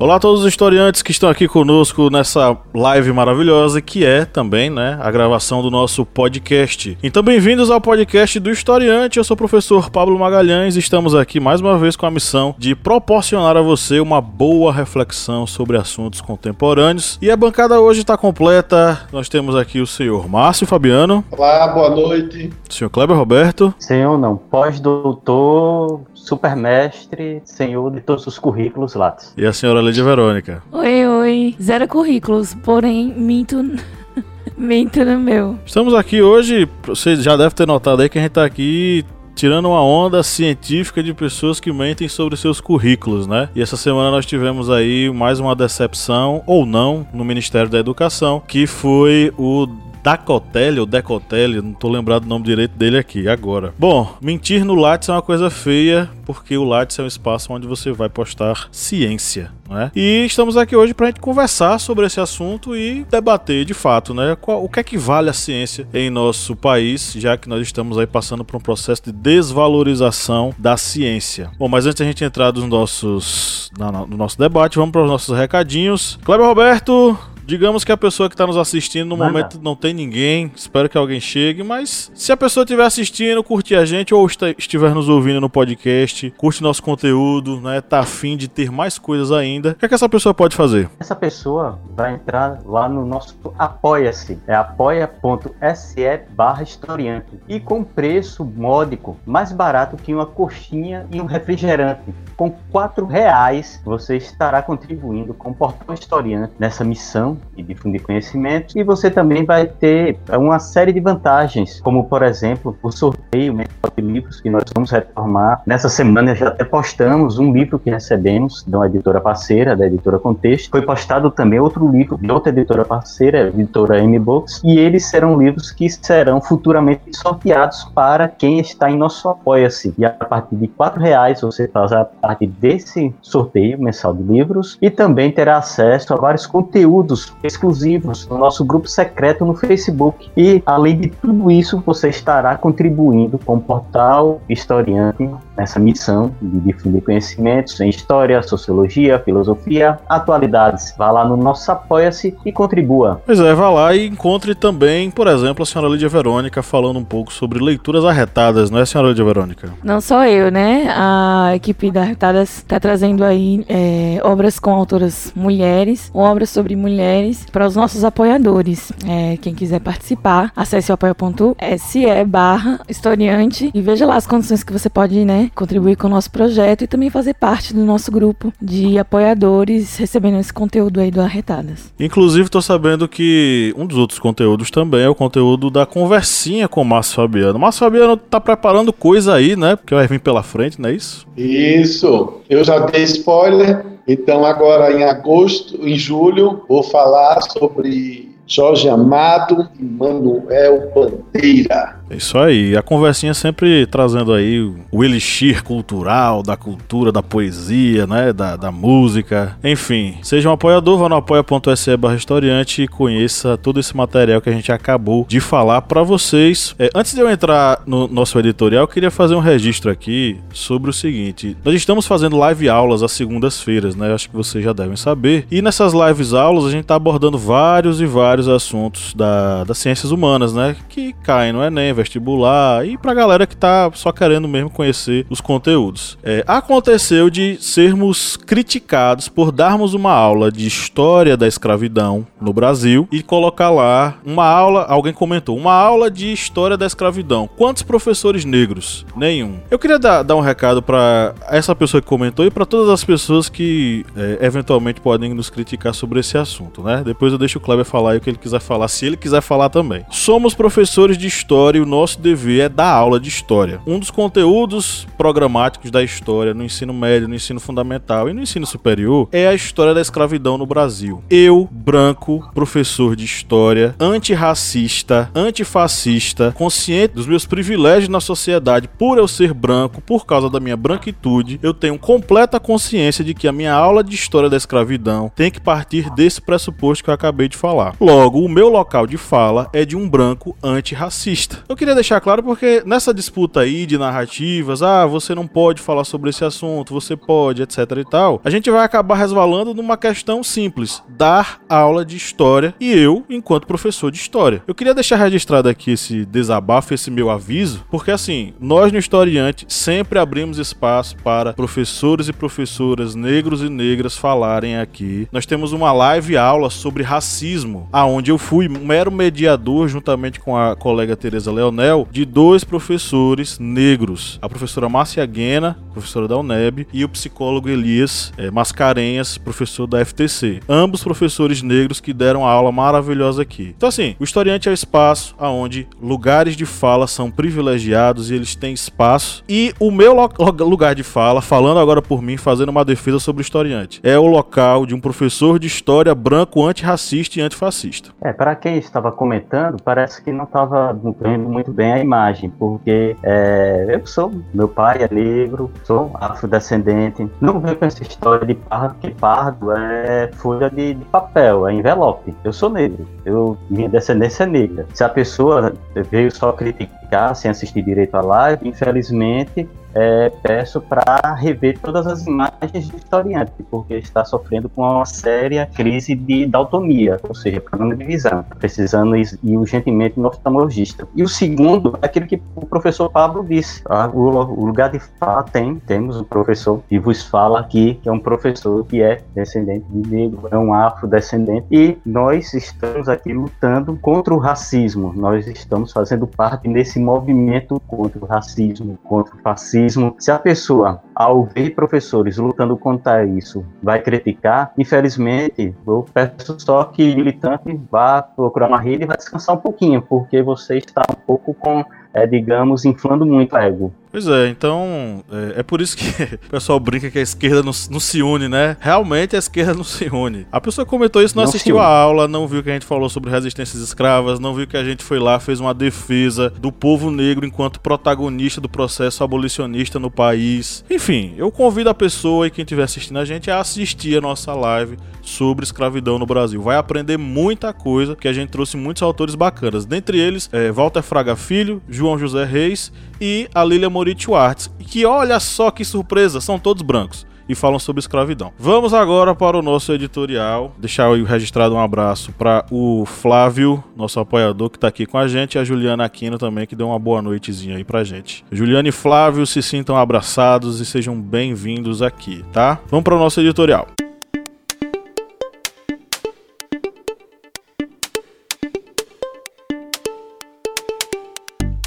Olá a todos os historiantes que estão aqui conosco nessa live maravilhosa que é também, né, a gravação do nosso podcast. Então bem-vindos ao podcast do Historiante. Eu sou o professor Pablo Magalhães e estamos aqui mais uma vez com a missão de proporcionar a você uma boa reflexão sobre assuntos contemporâneos. E a bancada hoje está completa. Nós temos aqui o senhor Márcio Fabiano. Olá, boa noite. O senhor Kleber Roberto. Senhor não, pós-doutor supermestre, senhor de todos os currículos Lattes. E a senhora Lídia Verônica. Oi, oi. Zero currículos, porém, minto. minto no meu. Estamos aqui hoje, você já deve ter notado aí que a gente tá aqui tirando uma onda científica de pessoas que mentem sobre seus currículos, né? E essa semana nós tivemos aí mais uma decepção, ou não, no Ministério da Educação, que foi o Dacotelli ou Decotelli, não tô lembrado o nome direito dele aqui agora. Bom, mentir no Lattes é uma coisa feia, porque o Lattes é um espaço onde você vai postar ciência, né? E estamos aqui hoje pra gente conversar sobre esse assunto e debater de fato, né? Qual, o que é que vale a ciência em nosso país, já que nós estamos aí passando por um processo de desvalorização da ciência. Bom, mas antes de a gente entrar nos nossos, no nosso debate, vamos para os nossos recadinhos. Kleber Roberto, Digamos que a pessoa que está nos assistindo no Manda. momento não tem ninguém, espero que alguém chegue, mas se a pessoa estiver assistindo, curtir a gente ou estiver nos ouvindo no podcast, curte nosso conteúdo, né, tá afim de ter mais coisas ainda, o que, é que essa pessoa pode fazer? Essa pessoa vai entrar lá no nosso Apoia-se, é apoia.se barra historiante e com preço módico, mais barato que uma coxinha e um refrigerante. Com quatro reais você estará contribuindo com o Portal Historiante nessa missão e difundir conhecimento. E você também vai ter uma série de vantagens, como por exemplo o sorteio de livros que nós vamos retomar. Nessa semana já até postamos um livro que recebemos de uma editora parceira, da editora Contexto. Foi postado também outro livro de outra editora parceira, a editora M Books, e eles serão livros que serão futuramente sorteados para quem está em nosso Apoia-se. E a partir de quatro reais você faz a parte desse sorteio mensal de livros e também terá acesso a vários conteúdos exclusivos no nosso grupo secreto no Facebook. E, além de tudo isso, você estará contribuindo com o portal Historiante nessa missão de difundir conhecimentos em história, sociologia, filosofia, atualidades. Vá lá no nosso Apoia-se e contribua. Pois é, vá lá e encontre também, por exemplo, a senhora Lídia Verônica falando um pouco sobre leituras arretadas, não é, senhora Lídia Verônica? Não só eu, né? A equipe da Arretadas está trazendo aí é, obras com autoras mulheres, obras sobre mulheres para os nossos apoiadores. É, quem quiser participar, acesse o apoia.se barra historiante e veja lá as condições que você pode, né, contribuir com o nosso projeto e também fazer parte do nosso grupo de apoiadores recebendo esse conteúdo aí do Arretadas. Inclusive, estou sabendo que um dos outros conteúdos também é o conteúdo da conversinha com o Márcio Fabiano. O Márcio Fabiano tá preparando coisa aí, né? Porque vai vir pela frente, não é isso? Isso. Eu já dei spoiler. Então, agora em agosto, em julho, vou falar sobre Jorge Amado e Manuel Bandeira. Isso aí, a conversinha sempre trazendo aí o elixir cultural, da cultura, da poesia, né, da, da música, enfim. Seja um apoiador, vá no apoia.se barra historiante e conheça todo esse material que a gente acabou de falar para vocês. É, antes de eu entrar no nosso editorial, eu queria fazer um registro aqui sobre o seguinte. Nós estamos fazendo live aulas às segundas-feiras, né, acho que vocês já devem saber. E nessas lives aulas a gente tá abordando vários e vários assuntos da, das ciências humanas, né, que caem no Enem, vestibular e pra galera que tá só querendo mesmo conhecer os conteúdos. É, aconteceu de sermos criticados por darmos uma aula de história da escravidão no Brasil e colocar lá uma aula, alguém comentou, uma aula de história da escravidão. Quantos professores negros? Nenhum. Eu queria dar, dar um recado para essa pessoa que comentou e para todas as pessoas que é, eventualmente podem nos criticar sobre esse assunto, né? Depois eu deixo o Kleber falar o que ele quiser falar, se ele quiser falar também. Somos professores de história nosso dever é dar aula de história. Um dos conteúdos programáticos da história no ensino médio, no ensino fundamental e no ensino superior é a história da escravidão no Brasil. Eu, branco, professor de história, antirracista, antifascista, consciente dos meus privilégios na sociedade por eu ser branco, por causa da minha branquitude, eu tenho completa consciência de que a minha aula de história da escravidão tem que partir desse pressuposto que eu acabei de falar. Logo, o meu local de fala é de um branco antirracista. Eu queria deixar claro porque nessa disputa aí de narrativas, ah, você não pode falar sobre esse assunto, você pode, etc e tal, a gente vai acabar resvalando numa questão simples: dar aula de história e eu, enquanto professor de história. Eu queria deixar registrado aqui esse desabafo, esse meu aviso, porque assim, nós no Historiante sempre abrimos espaço para professores e professoras negros e negras falarem aqui. Nós temos uma live aula sobre racismo, aonde eu fui mero mediador juntamente com a colega Teresa Leonel de dois professores negros, a professora Márcia Guena, professora da UNEB, e o psicólogo Elias é, Mascarenhas, professor da FTC. Ambos professores negros que deram a aula maravilhosa aqui. Então assim, o historiante é o espaço aonde lugares de fala são privilegiados e eles têm espaço e o meu lugar de fala, falando agora por mim, fazendo uma defesa sobre o historiante, é o local de um professor de história branco antirracista e antifascista. É, para quem estava comentando, parece que não estava vendo muito bem a imagem, porque é, eu sou, meu pai é negro, sou afrodescendente, não veio com essa história de pardo, que pardo é folha de, de papel, é envelope. Eu sou negro, eu, minha descendência é negra. Se a pessoa veio só criticar sem assistir direito à live, infelizmente é, peço para rever todas as imagens de historiante, porque está sofrendo com uma séria crise de daltonia, ou seja, problema de visão, precisando ir, urgentemente no oftalmologista. E o segundo é aquilo que o professor Pablo disse, tá? o, o, lugar de fala tem, temos um professor que vos fala aqui, que é um professor que é descendente de negro, é um afrodescendente, e nós estamos aqui lutando contra o racismo, nós estamos fazendo parte movimento contra o racismo, contra o fascismo. Se a pessoa, ao ver professores lutando contra isso, vai criticar, infelizmente, eu peço só que militante vá procurar uma rede e vá descansar um pouquinho, porque você está um pouco com é, digamos, inflando muito o ego. Pois é, então é, é, por isso que o pessoal brinca que a esquerda não, não, se une, né? Realmente a esquerda não se une. A pessoa comentou isso, não, não assistiu a aula, não viu que a gente falou sobre resistências escravas, não viu que a gente foi lá, fez uma defesa do povo negro enquanto protagonista do processo abolicionista no país. Enfim, eu convido a pessoa e quem estiver assistindo a gente a assistir a nossa live sobre escravidão no Brasil. Vai aprender muita coisa, que a gente trouxe muitos autores bacanas. Dentre eles, é, Walter Fraga Filho, João José Reis e a Lilia Moritz Schwartz. Que olha só que surpresa, são todos brancos e falam sobre escravidão. Vamos agora para o nosso editorial. Deixar aí registrado um abraço para o Flávio, nosso apoiador que está aqui com a gente, e a Juliana Aquino também, que deu uma boa noitezinha aí pra gente. Juliana e Flávio se sintam abraçados e sejam bem-vindos aqui, tá? Vamos para o nosso editorial.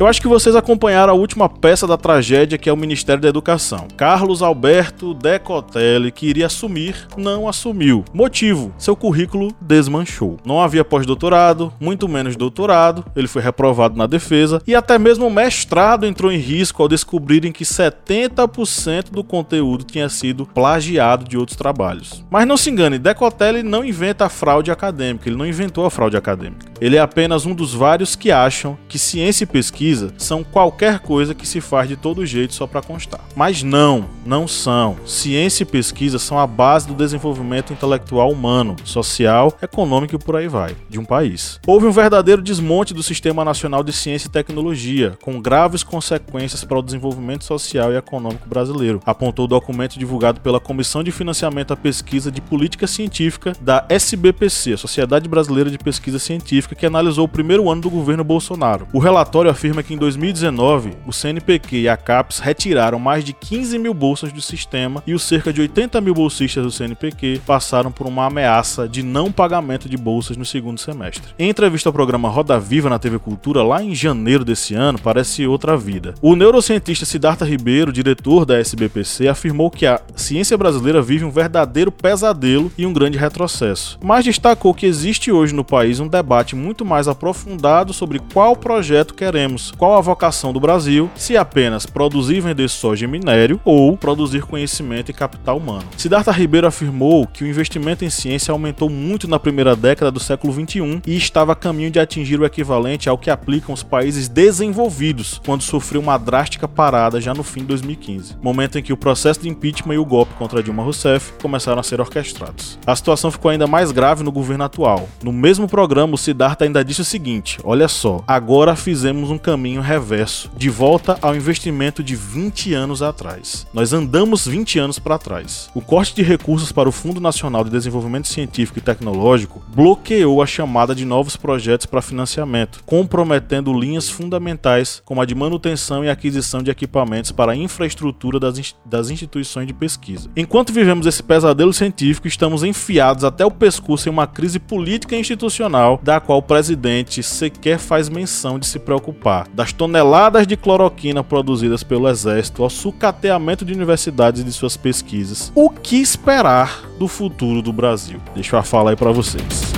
Eu acho que vocês acompanharam a última peça da tragédia que é o Ministério da Educação. Carlos Alberto Decotelli, que iria assumir, não assumiu. Motivo: seu currículo desmanchou. Não havia pós-doutorado, muito menos doutorado, ele foi reprovado na defesa e até mesmo o mestrado entrou em risco ao descobrirem que 70% do conteúdo tinha sido plagiado de outros trabalhos. Mas não se engane, Decotelli não inventa a fraude acadêmica, ele não inventou a fraude acadêmica. Ele é apenas um dos vários que acham que ciência e pesquisa pesquisa são qualquer coisa que se faz de todo jeito só para constar. Mas não, não são. Ciência e pesquisa são a base do desenvolvimento intelectual humano, social, econômico e por aí vai, de um país. Houve um verdadeiro desmonte do Sistema Nacional de Ciência e Tecnologia, com graves consequências para o desenvolvimento social e econômico brasileiro, apontou o documento divulgado pela Comissão de Financiamento à Pesquisa de Política Científica da SBPC, Sociedade Brasileira de Pesquisa Científica, que analisou o primeiro ano do governo Bolsonaro. O relatório afirma que em 2019 o CNPq e a CAPES retiraram mais de 15 mil bolsas do sistema e os cerca de 80 mil bolsistas do CNPq passaram por uma ameaça de não pagamento de bolsas no segundo semestre. Em entrevista ao programa Roda Viva na TV Cultura, lá em janeiro desse ano, parece outra vida. O neurocientista Siddhartha Ribeiro, diretor da SBPC, afirmou que a ciência brasileira vive um verdadeiro pesadelo e um grande retrocesso, mas destacou que existe hoje no país um debate muito mais aprofundado sobre qual projeto queremos sabemos qual a vocação do Brasil, se apenas produzir e vender soja e minério ou produzir conhecimento e capital humano. Siddhartha Ribeiro afirmou que o investimento em ciência aumentou muito na primeira década do século 21 e estava a caminho de atingir o equivalente ao que aplicam os países desenvolvidos quando sofreu uma drástica parada já no fim de 2015, momento em que o processo de impeachment e o golpe contra Dilma Rousseff começaram a ser orquestrados. A situação ficou ainda mais grave no governo atual. No mesmo programa, o Siddhartha ainda disse o seguinte: olha só, agora fizemos um caminho reverso, de volta ao investimento de 20 anos atrás. Nós andamos 20 anos para trás. O corte de recursos para o Fundo Nacional de Desenvolvimento Científico e Tecnológico bloqueou a chamada de novos projetos para financiamento, comprometendo linhas fundamentais como a de manutenção e aquisição de equipamentos para a infraestrutura das, das instituições de pesquisa. Enquanto vivemos esse pesadelo científico, estamos enfiados até o pescoço em uma crise política e institucional da qual o presidente sequer faz menção de se preocupar. Das toneladas de cloroquina produzidas pelo exército ao sucateamento de universidades e de suas pesquisas. O que esperar do futuro do Brasil? Deixa eu falar aí para vocês.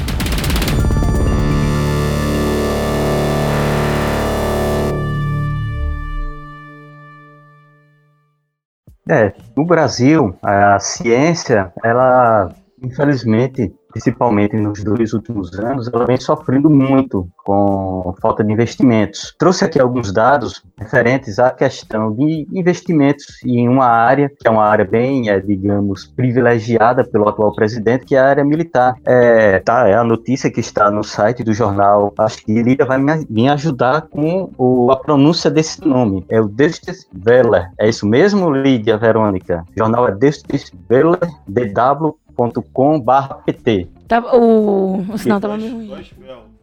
É, no Brasil, a ciência, ela, infelizmente, principalmente nos dois últimos anos, ela vem sofrendo muito com falta de investimentos. Trouxe aqui alguns dados referentes à questão de investimentos em uma área, que é uma área bem, é, digamos, privilegiada pelo atual presidente, que é a área militar. É, tá, é a notícia que está no site do jornal. Acho que Lídia vai me, me ajudar com o, a pronúncia desse nome. É o Destes Weller. É isso mesmo, Lídia Verônica? O jornal é Destes Weller, DW com/pt. Tá, o, o sinal tava meio ruim.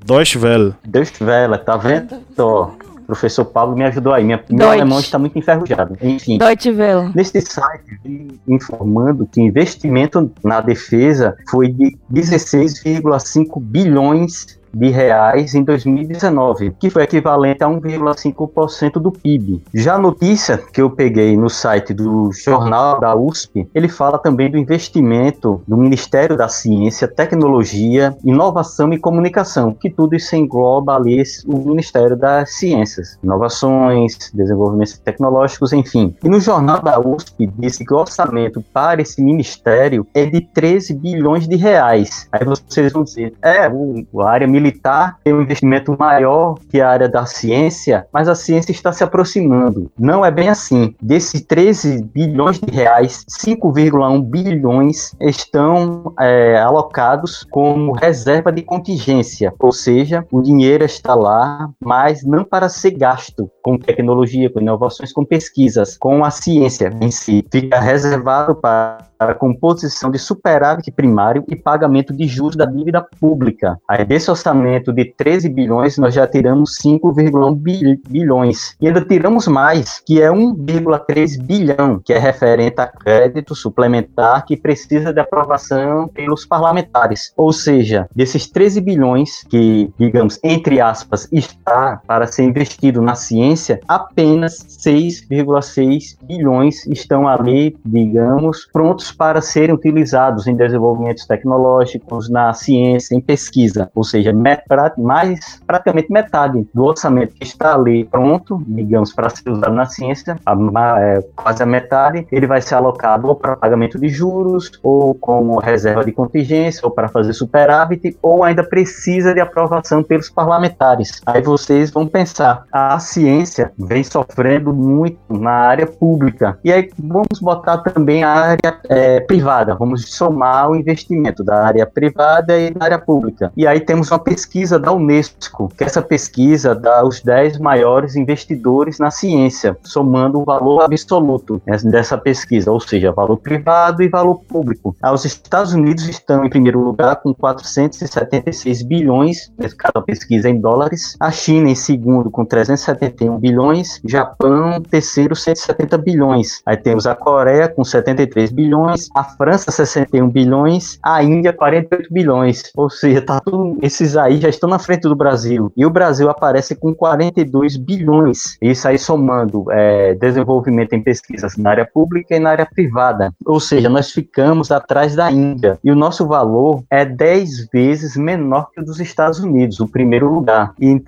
Deutsche Welle. Deutsche Welle, tá vendo? Ó, professor Paulo me ajudou aí. Minha, meu alemão está muito enferrujado. Enfim. Deutsche Welle. Nesse site, informando que investimento na defesa foi de 16,5 bilhões de reais em 2019, que foi equivalente a 1,5% do PIB. Já a notícia que eu peguei no site do jornal da USP, ele fala também do investimento do Ministério da Ciência, Tecnologia, Inovação e Comunicação, que tudo isso engloba ali o Ministério das Ciências, Inovações, Desenvolvimentos Tecnológicos, enfim. E no jornal da USP disse que o orçamento para esse ministério é de 13 bilhões de reais. Aí vocês vão dizer, é, a área militar militar tem um investimento maior que a área da ciência, mas a ciência está se aproximando. Não é bem assim. Desses 13 bilhões de reais, 5,1 bilhões estão é, alocados como reserva de contingência, ou seja, o dinheiro está lá, mas não para ser gasto com tecnologia, com inovações, com pesquisas, com a ciência em si. Fica reservado para a composição de superávit primário e pagamento de juros da dívida pública. Aí desse orçamento de 13 bilhões, nós já tiramos 5,1 bilhões. E ainda tiramos mais, que é 1,3 bilhão, que é referente a crédito suplementar que precisa de aprovação pelos parlamentares. Ou seja, desses 13 bilhões que, digamos, entre aspas, está para ser investido na ciência, apenas 6,6 bilhões estão ali, digamos, prontos para serem utilizados em desenvolvimentos tecnológicos, na ciência, em pesquisa. Ou seja, mais praticamente metade do orçamento que está ali pronto, digamos, para ser usado na ciência, a, é, quase a metade, ele vai ser alocado ou para pagamento de juros, ou como reserva de contingência, ou para fazer superávit, ou ainda precisa de aprovação pelos parlamentares. Aí vocês vão pensar, a ciência vem sofrendo muito na área pública. E aí vamos botar também a área é, é, privada, vamos somar o investimento da área privada e da área pública. E aí temos uma pesquisa da Unesco, que essa pesquisa dá os 10 maiores investidores na ciência, somando o valor absoluto dessa pesquisa, ou seja, valor privado e valor público. Ah, os Estados Unidos estão em primeiro lugar com 476 bilhões, cada pesquisa em dólares, a China em segundo com 371 bilhões, Japão terceiro 170 bilhões. Aí temos a Coreia com 73 bilhões bilhões, a França 61 bilhões, a Índia 48 bilhões. Ou seja, tá tudo, esses aí já estão na frente do Brasil. E o Brasil aparece com 42 bilhões. Isso aí somando é, desenvolvimento em pesquisas na área pública e na área privada. Ou seja, nós ficamos atrás da Índia. E o nosso valor é 10 vezes menor que o dos Estados Unidos, o primeiro lugar. E,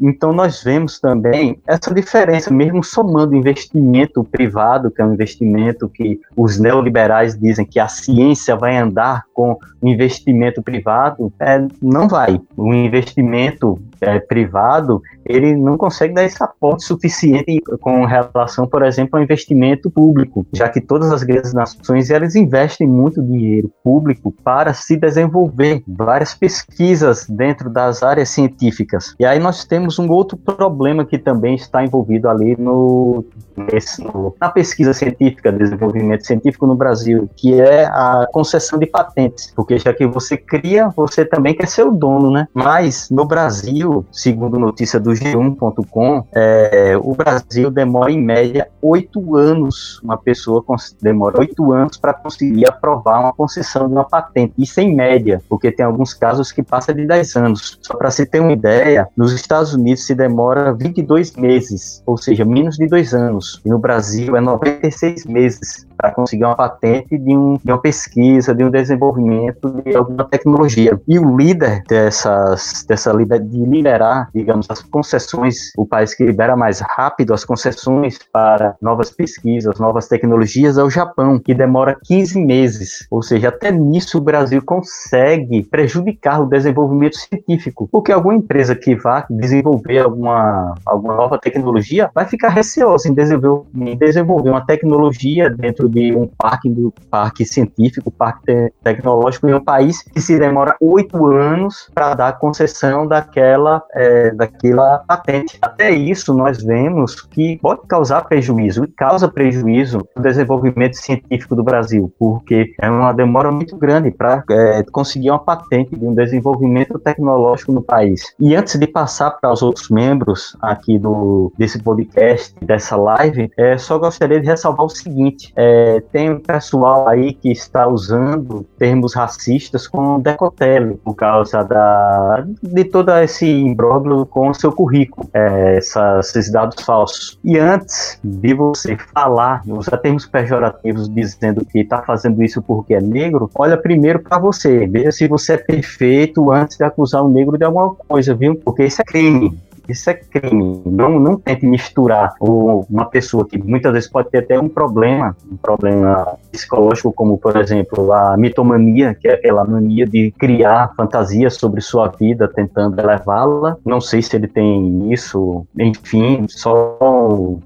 então nós vemos também essa diferença, mesmo somando investimento privado, que é um investimento que os neoliberais dizem que a ciência vai andar com investimento privado, é, não vai. O investimento é, privado, ele não consegue dar esse aporte suficiente com relação, por exemplo, ao investimento público, já que todas as grandes nações elas investem muito dinheiro público para se desenvolver várias pesquisas dentro das áreas científicas. E aí nós temos um outro problema que também está envolvido ali no, nesse, no na pesquisa científica, desenvolvimento científico no Brasil, que é a concessão de patentes, porque já que você cria, você também quer ser o dono, né? Mas no Brasil, segundo notícia do G1.com, é, o Brasil demora em média oito anos, uma pessoa demora oito anos para conseguir aprovar uma concessão de uma patente, isso em média, porque tem alguns casos que passa de 10 anos. Só para se ter uma ideia, nos Estados Unidos se demora 22 meses, ou seja, menos de dois anos, e no Brasil é 96 meses para conseguir uma patente de, um, de uma pesquisa, de um desenvolvimento de alguma tecnologia. E o líder dessas, dessa de liberar, digamos, as concessões, o país que libera mais rápido as concessões para novas pesquisas, novas tecnologias é o Japão, que demora 15 meses. Ou seja, até nisso o Brasil consegue prejudicar o desenvolvimento científico, porque alguma empresa que vá desenvolver alguma, alguma nova tecnologia vai ficar receosa em desenvolver, em desenvolver uma tecnologia dentro dentro de um parque, do parque científico, parque te tecnológico em um país que se demora oito anos para dar concessão daquela, é, daquela patente. Até isso nós vemos que pode causar prejuízo e causa prejuízo no desenvolvimento científico do Brasil, porque é uma demora muito grande para é, conseguir uma patente de um desenvolvimento tecnológico no país. E antes de passar para os outros membros aqui do desse podcast, dessa live, é, só gostaria de ressalvar o seguinte: é, é, tem um pessoal aí que está usando termos racistas com decotele por causa da, de todo esse imbróglio com o seu currículo, é, essas, esses dados falsos. E antes de você falar, usar termos pejorativos dizendo que está fazendo isso porque é negro, olha primeiro para você, veja se você é perfeito antes de acusar o negro de alguma coisa, viu? Porque isso é crime. Isso é crime. Não, não tente misturar uma pessoa que muitas vezes pode ter até um problema, um problema psicológico, como por exemplo a mitomania, que é aquela mania de criar fantasias sobre sua vida, tentando elevá-la. Não sei se ele tem isso, enfim, só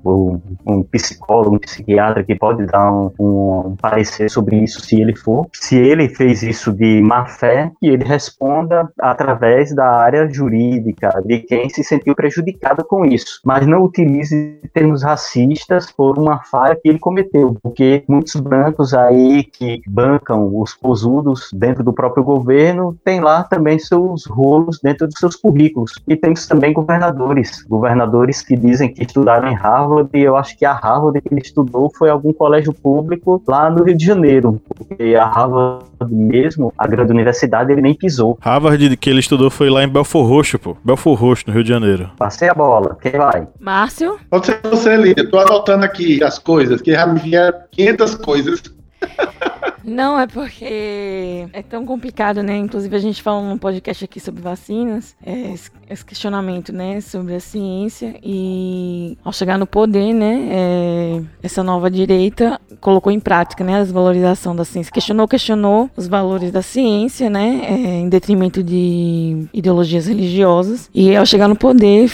um, psicólogo, um psiquiatra que pode dar um, um parecer sobre isso se ele for. Se ele fez isso de má fé, que ele responda através da área jurídica, de quem se sentiu prejudicado com isso. Mas não utilize termos racistas por uma falha que ele cometeu, porque muitos brancos aí que bancam os posudos dentro do próprio governo têm lá também seus rolos dentro dos seus currículos. E temos também governadores, governadores que dizem que estudaram em Harvard, e eu acho que a Harvard que ele estudou foi algum colégio público lá no Rio de Janeiro, porque a Harvard mesmo, a grande universidade, ele nem pisou. Harvard que ele estudou foi lá em Belfor Roxo, pô. Belfor Roxo, no Rio de Janeiro. Passei a bola. Quem vai? Márcio? Pode ser você, Lídia. Tô anotando aqui as coisas, que já me vieram 500 coisas. Não, é porque é tão complicado, né? Inclusive a gente falou num podcast aqui sobre vacinas, é, esse questionamento, né, sobre a ciência e ao chegar no poder, né, é, essa nova direita colocou em prática, né, a desvalorização da ciência. Questionou, questionou os valores da ciência, né, é, em detrimento de ideologias religiosas e ao chegar no poder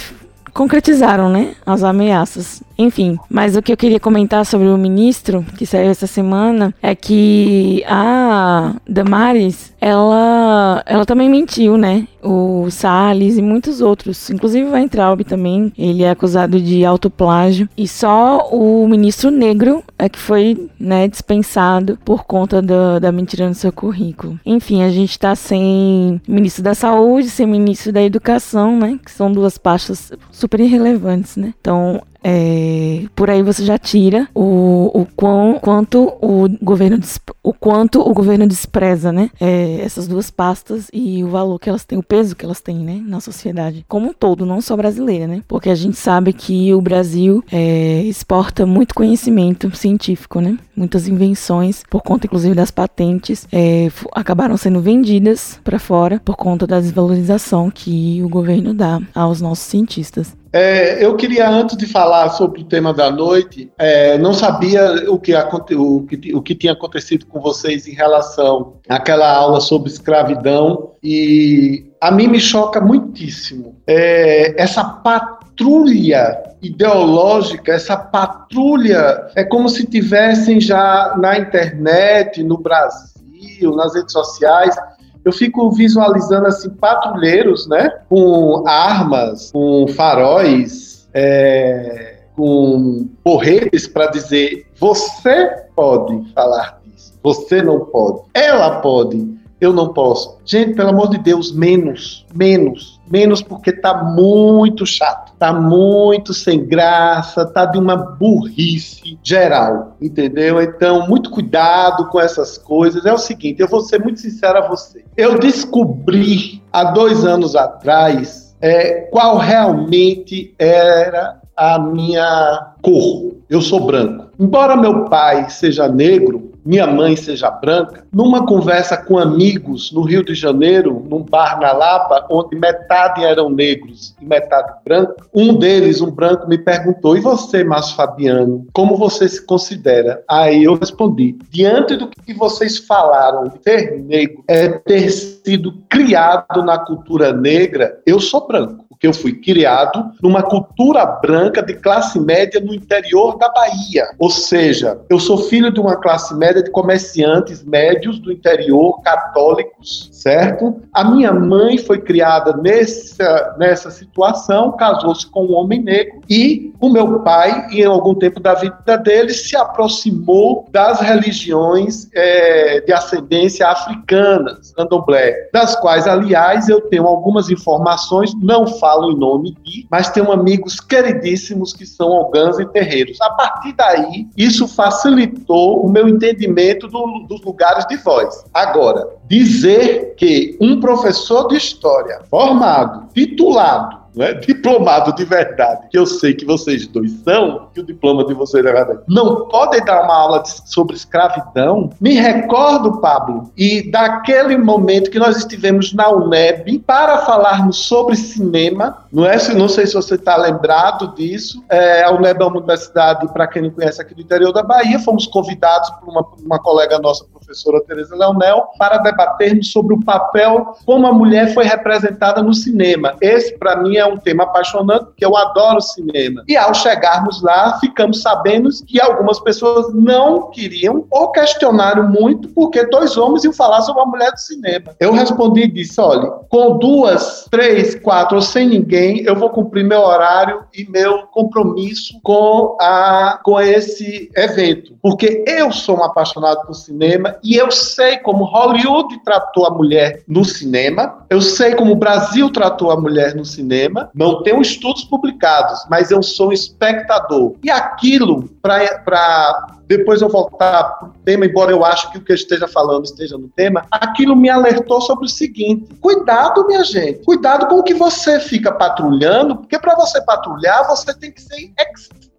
concretizaram, né, as ameaças. Enfim, mas o que eu queria comentar sobre o ministro que saiu essa semana é que a Damares, ela, ela também mentiu, né? O Salles e muitos outros, inclusive o Weintraub também, ele é acusado de autoplágio e só o ministro negro é que foi, né, dispensado por conta da, mentira no seu currículo. Enfim, a gente tá sem ministro da saúde, sem ministro da educação, né, que são duas pastas super irrelevantes, né? Então, é, por aí você já tira o, o quão, quanto o governo o quanto o governo despreza, né? É, essas duas pastas e o valor que elas têm, o peso que elas têm, né? Na sociedade como um todo, não só brasileira, né? Porque a gente sabe que o Brasil é, exporta muito conhecimento científico, né? Muitas invenções, por conta inclusive das patentes, é, acabaram sendo vendidas para fora por conta da desvalorização que o governo dá aos nossos cientistas. É, eu queria, antes de falar sobre o tema da noite, é, não sabia o que, o, que, o que tinha acontecido com vocês em relação àquela aula sobre escravidão, e a mim me choca muitíssimo. É, essa patrulha ideológica, essa patrulha, é como se tivessem já na internet, no Brasil, nas redes sociais, eu fico visualizando assim patrulheiros, né, com armas, com faróis, é, com porretes para dizer você pode falar disso, você não pode, ela pode, eu não posso. Gente, pelo amor de Deus, menos, menos, menos porque tá muito chato, tá muito sem graça, tá de uma burrice geral, entendeu? Então, muito cuidado com essas coisas. É o seguinte, eu vou ser muito sincero a você. Eu descobri há dois anos atrás é, qual realmente era a minha cor. Eu sou branco. Embora meu pai seja negro, minha mãe seja branca, numa conversa com amigos no Rio de Janeiro, num bar na Lapa, onde metade eram negros e metade branca, um deles, um branco, me perguntou: E você, Márcio Fabiano, como você se considera? Aí eu respondi: Diante do que vocês falaram, ter negro é ter sido criado na cultura negra, eu sou branco porque eu fui criado numa cultura branca de classe média no interior da Bahia. Ou seja, eu sou filho de uma classe média de comerciantes médios do interior, católicos, certo? A minha mãe foi criada nessa, nessa situação, casou-se com um homem negro e o meu pai, em algum tempo da vida dele, se aproximou das religiões é, de ascendência africanas, candomblé, das quais, aliás, eu tenho algumas informações, não falo em nome de, mas tenho amigos queridíssimos que são ogãs e terreiros. A partir daí, isso facilitou o meu entendimento do, dos lugares de voz. Agora, dizer que um professor de história formado, titulado, né, diplomado de verdade, que eu sei que vocês dois são, que o diploma de vocês é verdade, não podem dar uma aula sobre escravidão. Me recordo, Pablo, e daquele momento que nós estivemos na UNEB para falarmos sobre cinema, não é? Não sei se você está lembrado disso. É, a UNEB é uma universidade, para quem não conhece, aqui do interior da Bahia. Fomos convidados por uma, uma colega nossa, professora Tereza Leonel, para debatermos sobre o papel, como a mulher foi representada no cinema. Esse, para mim, é um tema apaixonante, porque eu adoro cinema. E ao chegarmos lá, ficamos sabendo que algumas pessoas não queriam ou questionaram muito porque dois homens iam falar sobre a mulher do cinema. Eu respondi e disse: olha, com duas, três, quatro ou sem ninguém, eu vou cumprir meu horário e meu compromisso com, a, com esse evento. Porque eu sou um apaixonado por cinema e eu sei como Hollywood tratou a mulher no cinema, eu sei como o Brasil tratou a mulher no cinema, não tenho estudos publicados, mas eu sou um espectador. E aquilo, para depois eu voltar para o tema, embora eu acho que o que eu esteja falando esteja no tema, aquilo me alertou sobre o seguinte: cuidado, minha gente, cuidado com o que você fica patrulhando, porque para você patrulhar, você tem que ser expert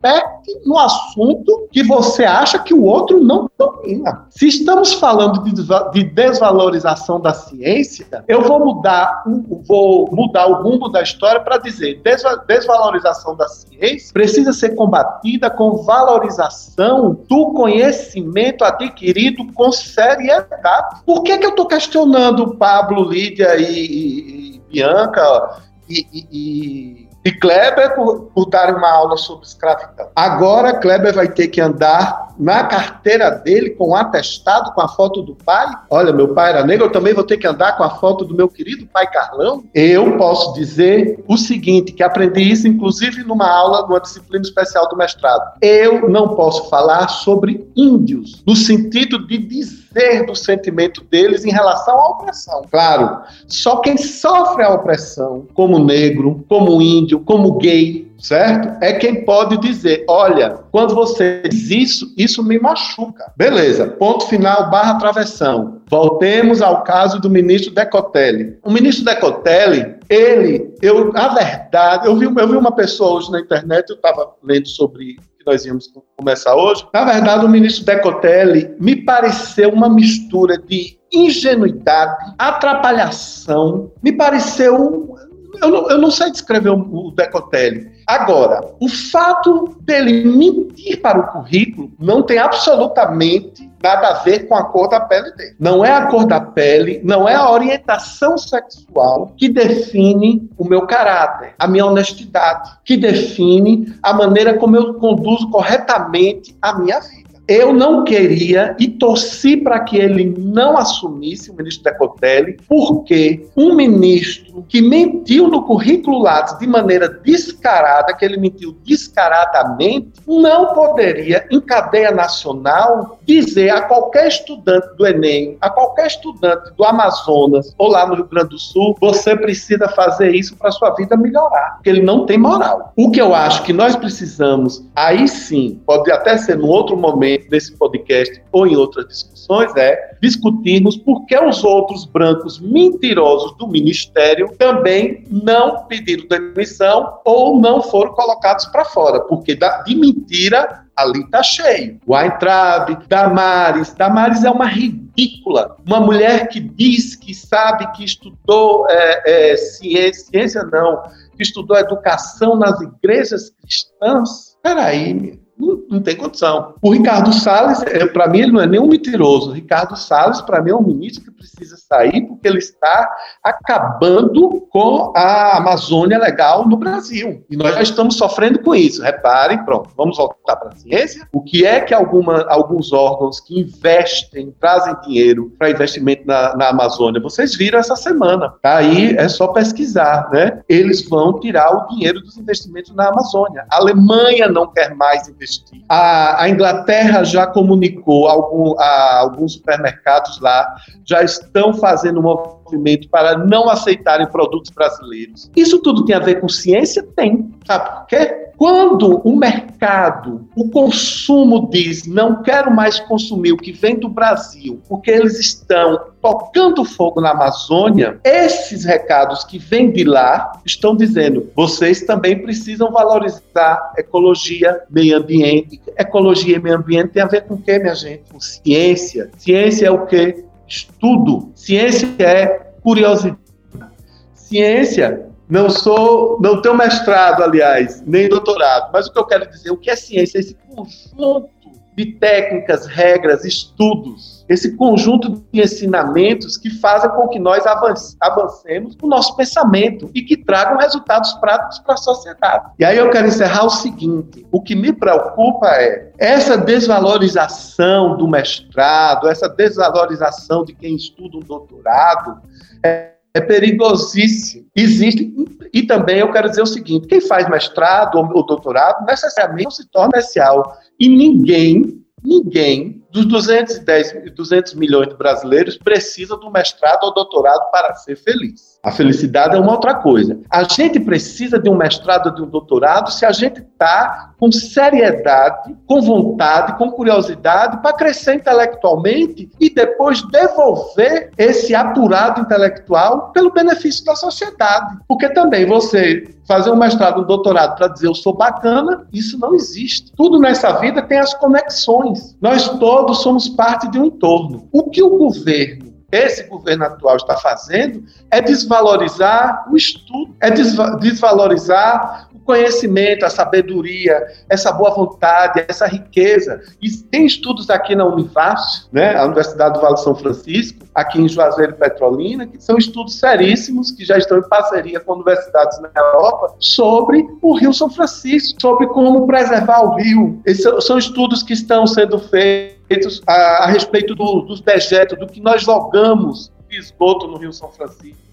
no assunto que você acha que o outro não domina. Se estamos falando de desvalorização da ciência, eu vou mudar, vou mudar o rumo da história para dizer desvalorização da ciência precisa ser combatida com valorização do conhecimento adquirido com seriedade. Por que, que eu estou questionando Pablo, Lídia e, e Bianca e, e, e Kleber por, por dar uma aula sobre escravidão. Agora Kleber vai ter que andar na carteira dele com um atestado com a foto do pai. Olha, meu pai era negro, eu também vou ter que andar com a foto do meu querido pai Carlão. Eu posso dizer o seguinte, que aprendi isso inclusive numa aula, numa disciplina especial do mestrado. Eu não posso falar sobre índios no sentido de dizer do sentimento deles em relação à opressão. Claro, só quem sofre a opressão, como negro, como índio, como gay, certo? É quem pode dizer, olha, quando você diz isso, isso me machuca. Beleza, ponto final, barra travessão. Voltemos ao caso do ministro Decotelli. O ministro Decotelli, ele, eu, na verdade, eu vi, eu vi uma pessoa hoje na internet, eu estava lendo sobre que nós íamos começar hoje. Na verdade, o ministro Decotelli me pareceu uma mistura de ingenuidade, atrapalhação, me pareceu eu não, eu não sei descrever o, o Decotelli. Agora, o fato dele mentir para o currículo não tem absolutamente nada a ver com a cor da pele dele. Não é a cor da pele, não é a orientação sexual que define o meu caráter, a minha honestidade, que define a maneira como eu conduzo corretamente a minha vida. Eu não queria e torci para que ele não assumisse o ministro Decotelli, porque um ministro que mentiu no currículo Lattes de maneira descarada, que ele mentiu descaradamente, não poderia, em cadeia nacional, dizer a qualquer estudante do Enem, a qualquer estudante do Amazonas ou lá no Rio Grande do Sul, você precisa fazer isso para sua vida melhorar, porque ele não tem moral. O que eu acho que nós precisamos, aí sim, pode até ser num outro momento, desse podcast ou em outras discussões é discutirmos por que os outros brancos mentirosos do ministério também não pediram demissão ou não foram colocados para fora, porque de mentira ali está cheio. O Weintraub, Damares. Damares é uma ridícula. Uma mulher que diz que sabe que estudou é, é, ciência, ciência não, que estudou educação nas igrejas cristãs. Peraí, não, não, tem condição. O Ricardo Salles, é, para mim, ele não é nem um mentiroso. O Ricardo Salles, para mim, é um ministro que precisa sair porque ele está acabando com a Amazônia legal no Brasil. E nós já estamos sofrendo com isso. Reparem, pronto, vamos voltar para a ciência. O que é que alguma, alguns órgãos que investem, trazem dinheiro para investimento na, na Amazônia, vocês viram essa semana. Tá aí, é só pesquisar, né? Eles vão tirar o dinheiro dos investimentos na Amazônia. A Alemanha não quer mais investir A, a Inglaterra já comunicou, algum, a, alguns supermercados lá já estão fazendo um movimento para não aceitarem produtos brasileiros. Isso tudo tem a ver com ciência? Tem. Sabe por quê? Quando o mercado, o consumo diz não quero mais consumir o que vem do Brasil, porque eles estão tocando fogo na Amazônia, esses recados que vêm de lá estão dizendo: vocês também precisam valorizar ecologia, meio ambiente. Ecologia e meio ambiente tem a ver com o quê, minha gente? Com ciência. Ciência é o quê? Estudo. Ciência é curiosidade. Ciência não sou, não tenho mestrado, aliás, nem doutorado, mas o que eu quero dizer, o que é ciência? Esse conjunto de técnicas, regras, estudos, esse conjunto de ensinamentos que fazem com que nós avancemos o nosso pensamento e que tragam resultados práticos para a sociedade. E aí eu quero encerrar o seguinte: o que me preocupa é essa desvalorização do mestrado, essa desvalorização de quem estuda um doutorado. É, é perigosíssimo. Existe, e também eu quero dizer o seguinte: quem faz mestrado ou doutorado necessariamente não se torna especial. E ninguém ninguém dos 210, 200 milhões de brasileiros precisa do mestrado ou doutorado para ser feliz. A felicidade é uma outra coisa. A gente precisa de um mestrado ou de um doutorado se a gente está com seriedade, com vontade, com curiosidade para crescer intelectualmente e depois devolver esse apurado intelectual pelo benefício da sociedade. Porque também você fazer um mestrado, um doutorado para dizer eu sou bacana, isso não existe. Tudo nessa vida tem as conexões. Nós todos somos parte de um entorno. O que o governo esse governo atual está fazendo é desvalorizar o estudo, é desvalorizar conhecimento, a sabedoria, essa boa vontade, essa riqueza. E tem estudos aqui na Univasf, né, a Universidade do Vale São Francisco, aqui em Juazeiro e Petrolina, que são estudos seríssimos, que já estão em parceria com universidades na Europa, sobre o Rio São Francisco, sobre como preservar o rio. Esses são estudos que estão sendo feitos a, a respeito do, dos dejetos, do que nós jogamos de esgoto no Rio São Francisco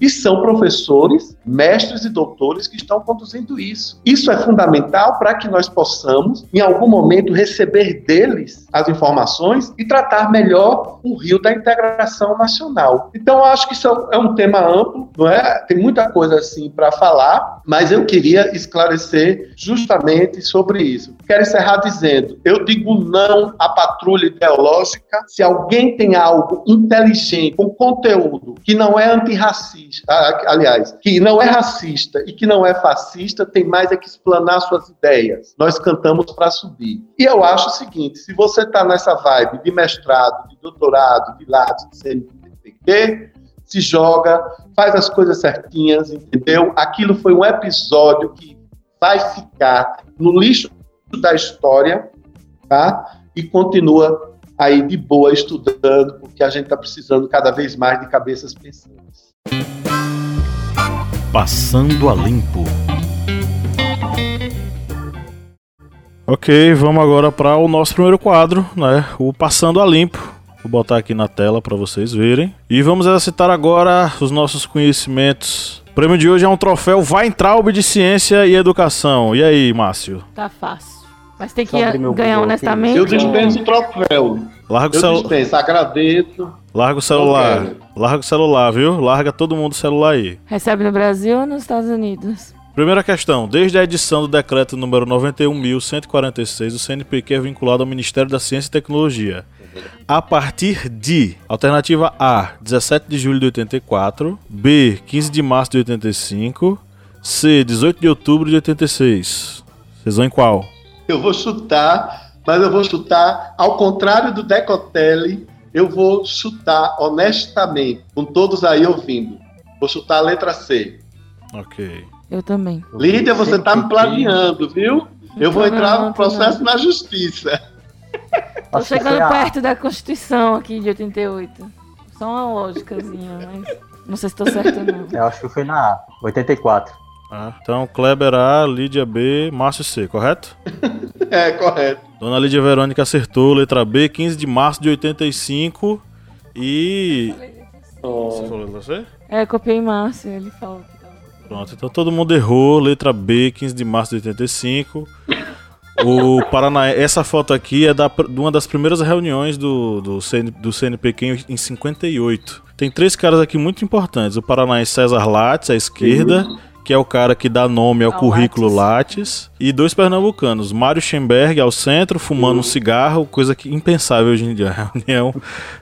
E são professores, mestres e doutores que estão conduzindo isso. Isso é fundamental para que nós possamos, em algum momento, receber deles as informações e tratar melhor o rio da integração nacional. Então, acho que isso é um tema amplo, não é? Tem muita coisa assim para falar, mas eu queria esclarecer justamente sobre isso. Quero encerrar dizendo: eu digo não à patrulha ideológica se alguém tem algo inteligente, com conteúdo, que não é antirracista, aliás, que não é racista e que não é fascista, tem mais é que explanar suas ideias. Nós cantamos para subir. E eu acho o seguinte: se você está nessa vibe de mestrado, de doutorado, de lados, de CNPq, se joga, faz as coisas certinhas, entendeu? Aquilo foi um episódio que vai ficar no lixo da história, tá? E continua aí de boa estudando, porque a gente está precisando cada vez mais de cabeças pensantes. Passando a limpo. Ok, vamos agora para o nosso primeiro quadro, né? O Passando a Limpo. Vou botar aqui na tela para vocês verem. E vamos exercitar agora os nossos conhecimentos. O prêmio de hoje é um troféu Weintraub de Ciência e Educação. E aí, Márcio? Tá fácil. Mas tem que ganhar honestamente. Eu dispenso o troféu. Larga o. Eu dispenso, agradeço. Larga o celular. Larga o celular, viu? Larga todo mundo o celular aí. Recebe no Brasil ou nos Estados Unidos? Primeira questão. Desde a edição do decreto número 91.146, o CNPq é vinculado ao Ministério da Ciência e Tecnologia. A partir de alternativa A, 17 de julho de 84, B, 15 de março de 85, C, 18 de outubro de 86. Vocês vão em qual? eu vou chutar, mas eu vou chutar ao contrário do Decotelli, eu vou chutar honestamente, com todos aí ouvindo. Vou chutar a letra C. Ok. Eu também. Lídia, você tá me planeando, viu? Eu vou entrar no processo na justiça. Tô chegando perto da Constituição aqui de 88. Só uma lógicazinha, mas não sei se tô certo ou não. Eu acho que foi na 84. Ah, então, Kleber A, Lídia B, Márcio C, correto? é, correto. Dona Lídia Verônica acertou, letra B, 15 de março de 85. E. Oh. Você falou você? É, copiei Márcio, ele falou que tava. Pronto, então todo mundo errou, letra B, 15 de março de 85. O Paraná, essa foto aqui é da, de uma das primeiras reuniões do, do, CN, do CNPq em 58. Tem três caras aqui muito importantes: o Paranaense César Lattes, à esquerda. Uhum que é o cara que dá nome ao, ao currículo Lattes. Lattes. E dois pernambucanos, Mário Schemberg ao centro, fumando uhum. um cigarro, coisa que impensável hoje em dia. A reunião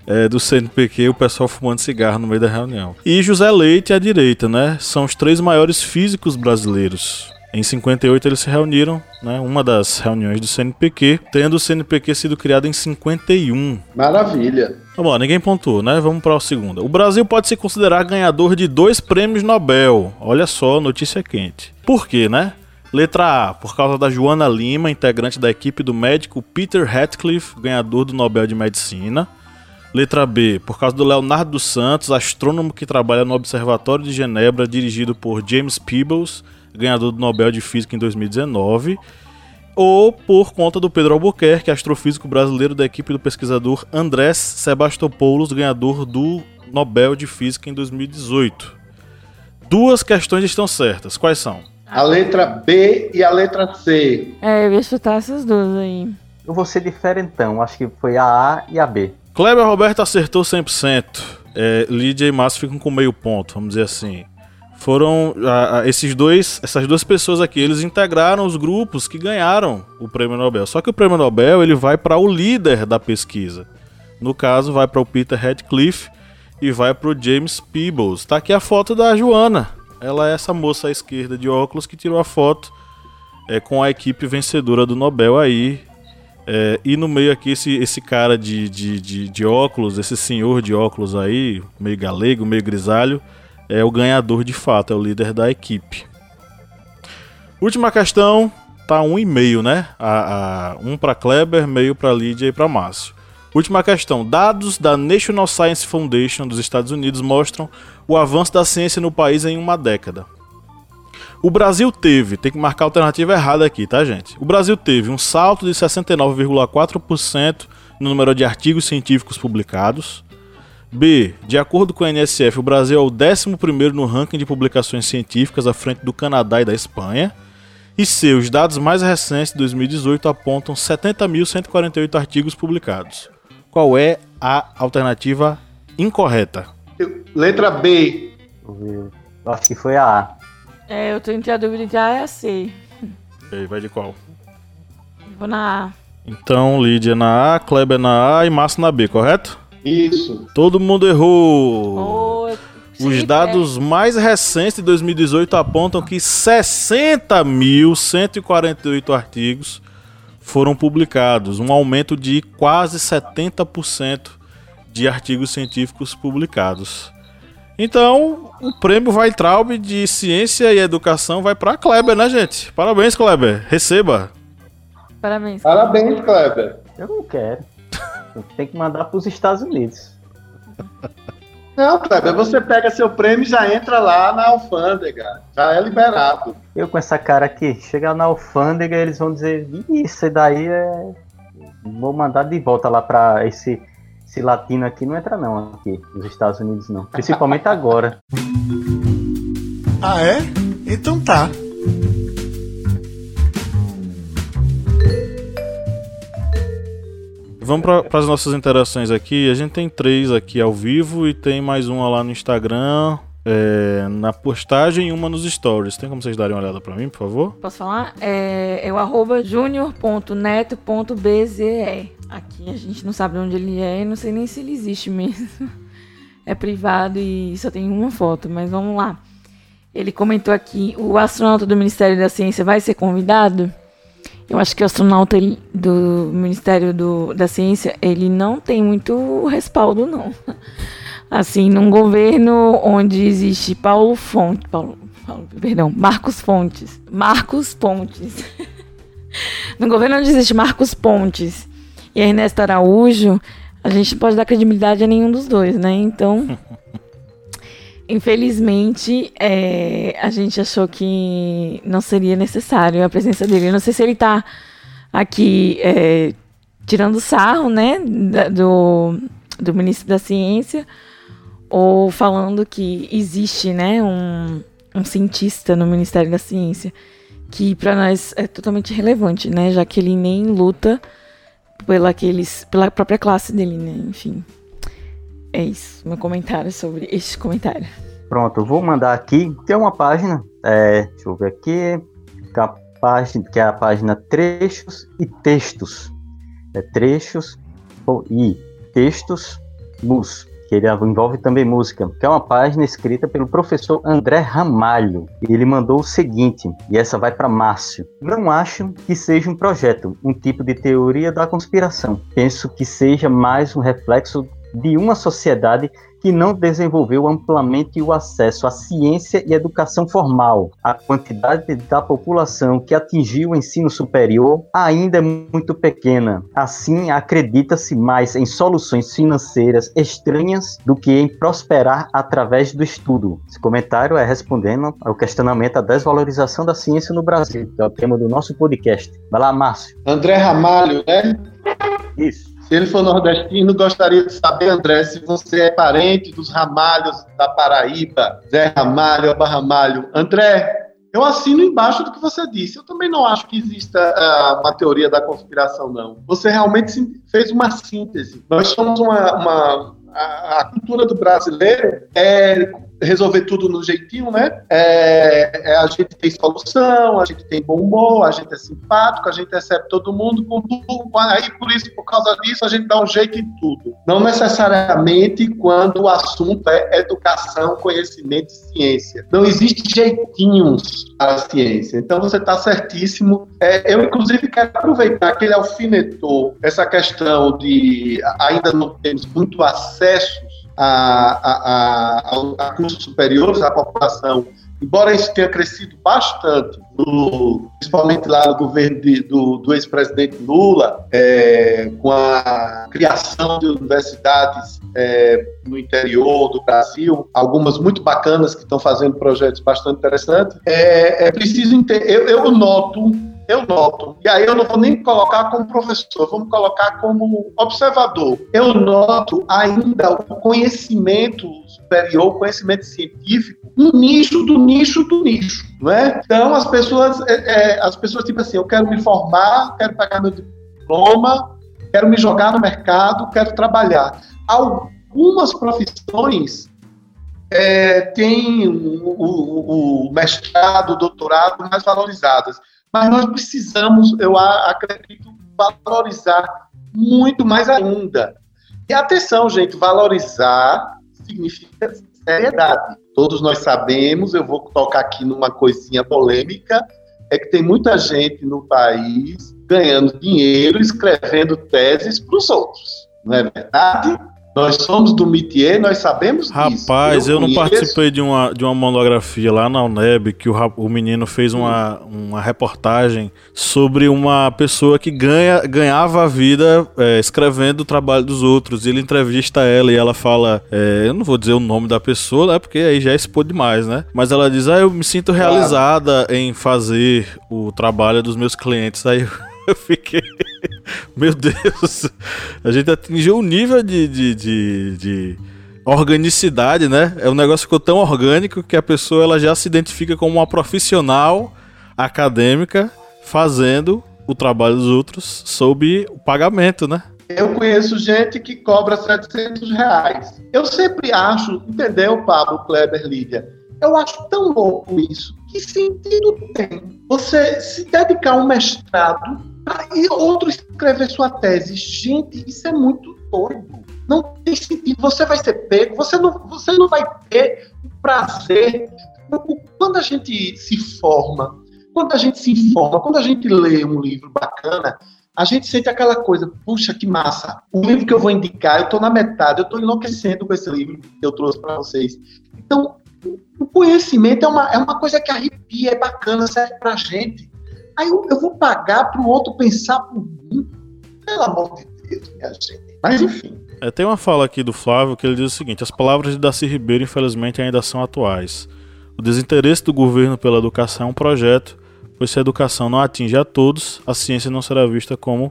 é, do CNPq, o pessoal fumando cigarro no meio da reunião. E José Leite à direita, né? São os três maiores físicos brasileiros. Em 58 eles se reuniram, né, uma das reuniões do CNPq, tendo o CNPq sido criado em 51. Maravilha. Tá bom, ninguém pontuou, né? Vamos para a segunda. O Brasil pode se considerar ganhador de dois prêmios Nobel. Olha só, notícia quente. Por quê, né? Letra A, por causa da Joana Lima, integrante da equipe do médico Peter Ratcliffe, ganhador do Nobel de Medicina. Letra B, por causa do Leonardo dos Santos, astrônomo que trabalha no Observatório de Genebra, dirigido por James Peebles ganhador do Nobel de Física em 2019, ou por conta do Pedro Albuquerque, astrofísico brasileiro da equipe do pesquisador Andrés Sebastopoulos, ganhador do Nobel de Física em 2018. Duas questões estão certas. Quais são? A letra B e a letra C. É, eu ia chutar essas duas aí. Eu vou ser diferentão, acho que foi a A e a B. Kleber Roberto acertou 100%. É, Lídia e Márcio ficam com meio ponto, vamos dizer assim foram a, a, esses dois, essas duas pessoas aqui, eles integraram os grupos que ganharam o prêmio Nobel. Só que o prêmio Nobel ele vai para o líder da pesquisa. No caso, vai para o Peter Radcliffe e vai para o James Peebles. Tá aqui a foto da Joana. Ela é essa moça à esquerda de óculos que tirou a foto é, com a equipe vencedora do Nobel aí. É, e no meio aqui esse, esse cara de, de, de, de óculos, esse senhor de óculos aí, meio galego, meio grisalho é o ganhador de fato, é o líder da equipe. Última questão, tá um e meio, né? A, a um para Kleber, meio para Lídia e para Márcio. Última questão: dados da National Science Foundation dos Estados Unidos mostram o avanço da ciência no país em uma década. O Brasil teve, tem que marcar a alternativa errada aqui, tá, gente? O Brasil teve um salto de 69,4% no número de artigos científicos publicados, B. De acordo com a NSF, o Brasil é o 11 no ranking de publicações científicas à frente do Canadá e da Espanha. E C. Os dados mais recentes de 2018 apontam 70.148 artigos publicados. Qual é a alternativa incorreta? Letra B. Eu acho que foi a A. É, eu tô entre a dúvida entre A e a C. E aí, vai de qual? Vou na A. Então, Lídia na A, Kleber na A e Márcio na B, correto? Isso. Todo mundo errou! Oh, Os dados mais recentes de 2018 apontam que 60.148 artigos foram publicados, um aumento de quase 70% de artigos científicos publicados. Então, o prêmio Weintraub de Ciência e Educação vai para Kleber, né, gente? Parabéns, Kleber. Receba. é. Parabéns. Parabéns, Kleber. Eu não quero. Tem que mandar para os Estados Unidos. Não, Kleber, você pega seu prêmio e já entra lá na alfândega. Já é liberado. Eu com essa cara aqui, chegar na alfândega, eles vão dizer, "Ih, isso daí é. Vou mandar de volta lá para esse, esse latino aqui, não entra não aqui, nos Estados Unidos não. Principalmente agora. Ah, é? Então tá. Vamos para as nossas interações aqui. A gente tem três aqui ao vivo e tem mais uma lá no Instagram, é, na postagem e uma nos stories. Tem como vocês darem uma olhada para mim, por favor? Posso falar? É, é o junior.neto.bze. Aqui a gente não sabe de onde ele é e não sei nem se ele existe mesmo. É privado e só tem uma foto, mas vamos lá. Ele comentou aqui: o astronauta do Ministério da Ciência vai ser convidado? Eu acho que o astronauta do Ministério do, da Ciência, ele não tem muito respaldo, não. Assim, num governo onde existe Paulo Fonte, Paulo, Paulo, perdão, Marcos Fontes, Marcos Pontes. no governo onde existe Marcos Pontes e Ernesto Araújo, a gente não pode dar credibilidade a nenhum dos dois, né? Então, Infelizmente, é, a gente achou que não seria necessário a presença dele. Eu não sei se ele está aqui é, tirando sarro, né, da- do, do ministro da Ciência, ou falando que existe, né, um, um cientista no Ministério da Ciência, que para nós é totalmente relevante, né, já que ele nem luta pela, aqueles, pela própria classe dele, né, enfim. É isso, meu comentário sobre este comentário. Pronto, eu vou mandar aqui. Tem uma página, é, deixa eu ver aqui, que é a página, que é a página Trechos e Textos. É Trechos e Textos Mus, que ele envolve também música, que é uma página escrita pelo professor André Ramalho. Ele mandou o seguinte, e essa vai para Márcio. Não acho que seja um projeto, um tipo de teoria da conspiração. Penso que seja mais um reflexo de uma sociedade que não desenvolveu amplamente o acesso à ciência e educação formal. A quantidade da população que atingiu o ensino superior ainda é muito pequena. Assim, acredita-se mais em soluções financeiras estranhas do que em prosperar através do estudo. Esse comentário é respondendo ao questionamento da desvalorização da ciência no Brasil, que é o tema do nosso podcast. Vai lá, Márcio. André Ramalho, né? Isso. Se ele for nordestino, gostaria de saber, André, se você é parente dos Ramalhos da Paraíba, Zé Ramalho, Alba Ramalho. André, eu assino embaixo do que você disse. Eu também não acho que exista ah, uma teoria da conspiração, não. Você realmente fez uma síntese. Nós somos uma. uma- a cultura do brasileiro é resolver tudo no jeitinho, né? É, é, a gente tem solução, a gente tem bom humor, a gente é simpático, a gente recebe todo mundo com tudo. Aí, por isso, por causa disso, a gente dá um jeito em tudo. Não necessariamente quando o assunto é educação, conhecimento e ciência. Não existe jeitinhos para ciência. Então, você está certíssimo. É, eu, inclusive, quero aproveitar que ele alfinetou essa questão de ainda não temos muito acesso a, a, a, a cursos superiores à população, embora isso tenha crescido bastante, no- principalmente lá no governo de- do, do ex-presidente Lula, é, com a criação de universidades é, no interior do Brasil, algumas muito bacanas que estão fazendo projetos bastante interessantes, é, é preciso entender. Eu, eu noto eu noto, e aí eu não vou nem colocar como professor, vamos colocar como observador. Eu noto ainda o conhecimento superior, o conhecimento científico, um nicho do nicho do nicho, não é? Então as pessoas, é, é, as pessoas tipo assim, eu quero me formar, quero pegar meu diploma, quero me jogar no mercado, quero trabalhar. Algumas profissões é, têm o, o, o, mestrado, o doutorado mais valorizadas, mas nós precisamos, eu acredito, valorizar muito mais ainda. E atenção, gente, valorizar significa seriedade. Todos nós sabemos, eu vou tocar aqui numa coisinha polêmica, é que tem muita gente no país ganhando dinheiro escrevendo teses para os outros. Não é verdade? Nós somos do métier, nós sabemos Rapaz, disso. Rapaz, eu, eu não participei de uma, de uma monografia lá na UNEB que o, o menino fez uma, uma reportagem sobre uma pessoa que ganha, ganhava a vida é, escrevendo o trabalho dos outros. Ele entrevista ela e ela fala, é, eu não vou dizer o nome da pessoa, né, porque aí já expôs demais, né? Mas ela diz, ah, eu me sinto realizada claro. em fazer o trabalho dos meus clientes. Aí eu fiquei. Meu Deus! A gente atingiu um nível de, de, de, de, organicidade, né? É um negócio ficou tão orgânico que a pessoa ela já se identifica como uma profissional acadêmica fazendo o trabalho dos outros sob o pagamento, né? Eu conheço gente que cobra 700 reais. Eu sempre acho, entendeu, Pablo, Kleber, Lídia? Eu acho tão louco isso. Que sentido tem você se dedicar a um mestrado e outro escrever sua tese. Gente, isso é muito doido. Não tem sentido. Você vai ser pego, você não, você não vai ter prazer. Quando a gente se forma, quando a gente se informa, quando a gente lê um livro bacana, a gente sente aquela coisa, puxa, que massa. O livro que eu vou indicar, eu estou na metade, eu estou enlouquecendo com esse livro que eu trouxe para vocês. Então, o conhecimento é uma, é uma coisa que arrepia, é bacana, serve para gente. Aí eu, eu vou pagar para o outro pensar por mim? Pelo amor de Deus, minha gente. Mas enfim. É, tem uma fala aqui do Flávio que ele diz o seguinte: as palavras de Darcy Ribeiro, infelizmente, ainda são atuais. O desinteresse do governo pela educação é um projeto, pois se a educação não atinge a todos, a ciência não será vista como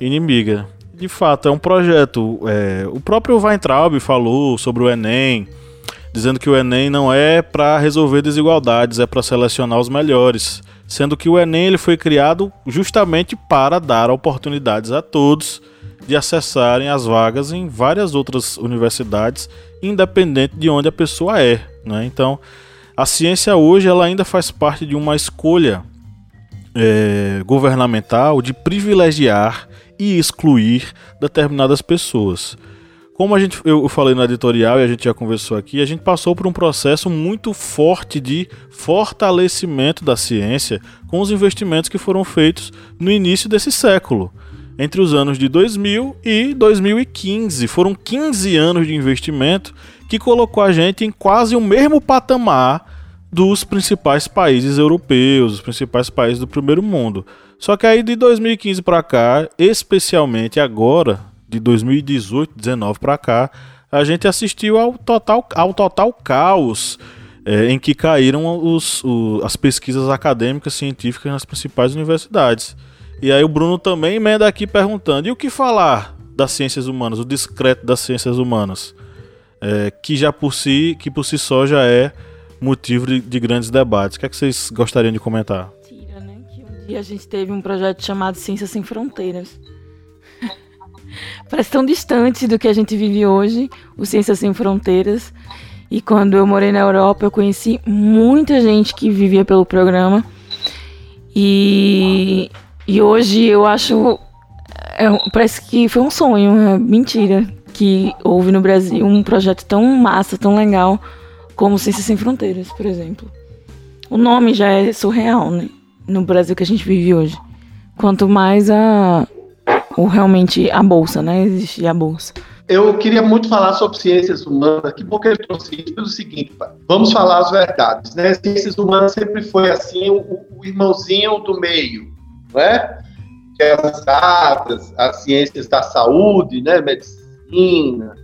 inimiga. De fato, é um projeto. É, o próprio Weintraub falou sobre o Enem, dizendo que o Enem não é para resolver desigualdades, é para selecionar os melhores sendo que o Enem ele foi criado justamente para dar oportunidades a todos de acessarem as vagas em várias outras universidades, independente de onde a pessoa é. Né? Então, a ciência hoje ela ainda faz parte de uma escolha é, governamental de privilegiar e excluir determinadas pessoas. Como a gente, eu falei no editorial e a gente já conversou aqui, a gente passou por um processo muito forte de fortalecimento da ciência com os investimentos que foram feitos no início desse século. Entre os anos de 2000 e 2015. Foram 15 anos de investimento que colocou a gente em quase o mesmo patamar dos principais países europeus, os principais países do primeiro mundo. Só que aí de 2015 para cá, especialmente agora, de 2018, 19 para cá, a gente assistiu ao total, ao total caos é, em que caíram os, o, as pesquisas acadêmicas científicas nas principais universidades. E aí o Bruno também emenda aqui perguntando: e o que falar das ciências humanas, o discreto das ciências humanas, é, que já por si, que por si só já é motivo de, de grandes debates. O que, é que vocês gostariam de comentar? Tira, né? Que um dia a gente teve um projeto chamado Ciências Sem Fronteiras Parece tão distante do que a gente vive hoje, o Ciências Sem Fronteiras. E quando eu morei na Europa, eu conheci muita gente que vivia pelo programa. E, e hoje eu acho. É, parece que foi um sonho, é mentira, que houve no Brasil um projeto tão massa, tão legal, como Ciências Sem Fronteiras, por exemplo. O nome já é surreal, né? No Brasil que a gente vive hoje. Quanto mais a, o realmente a bolsa, né? Existe a bolsa. Eu queria muito falar sobre ciências humanas. Que bom que ele trouxe isso pelo seguinte, vamos falar as verdades, né? Ciências humanas sempre foi assim o, o irmãozinho do meio, não é? Que é as artes, as ciências da saúde, né? Medicina,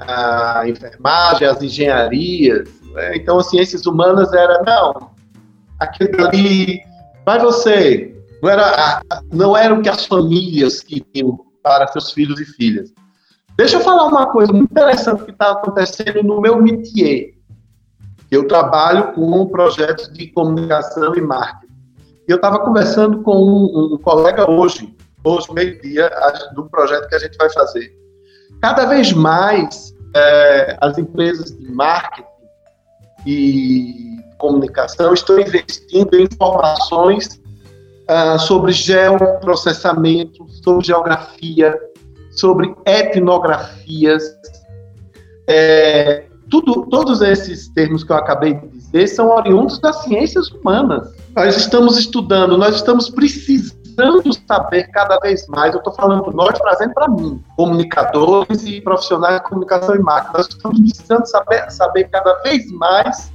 a enfermagem, as engenharias. Né? Então, as ciências humanas era não, aquele ali, vai você, Não era, não o que as famílias queriam para seus filhos e filhas. Deixa eu falar uma coisa muito interessante que está acontecendo no meu métier. Eu trabalho com projetos de comunicação e marketing. Eu estava conversando com um, um, colega hoje, hoje, meio-dia, do projeto que a gente vai fazer. Cada vez mais é, as empresas de marketing e comunicação estão investindo em informações uh, sobre geoprocessamento, sobre geografia, sobre etnografias. É, tudo, todos esses termos que eu acabei de dizer são oriundos das ciências humanas. Nós estamos estudando, nós estamos precisando saber cada vez mais. Eu estou falando nós, trazendo para mim, comunicadores e profissionais de comunicação e marketing. Nós estamos precisando saber, saber cada vez mais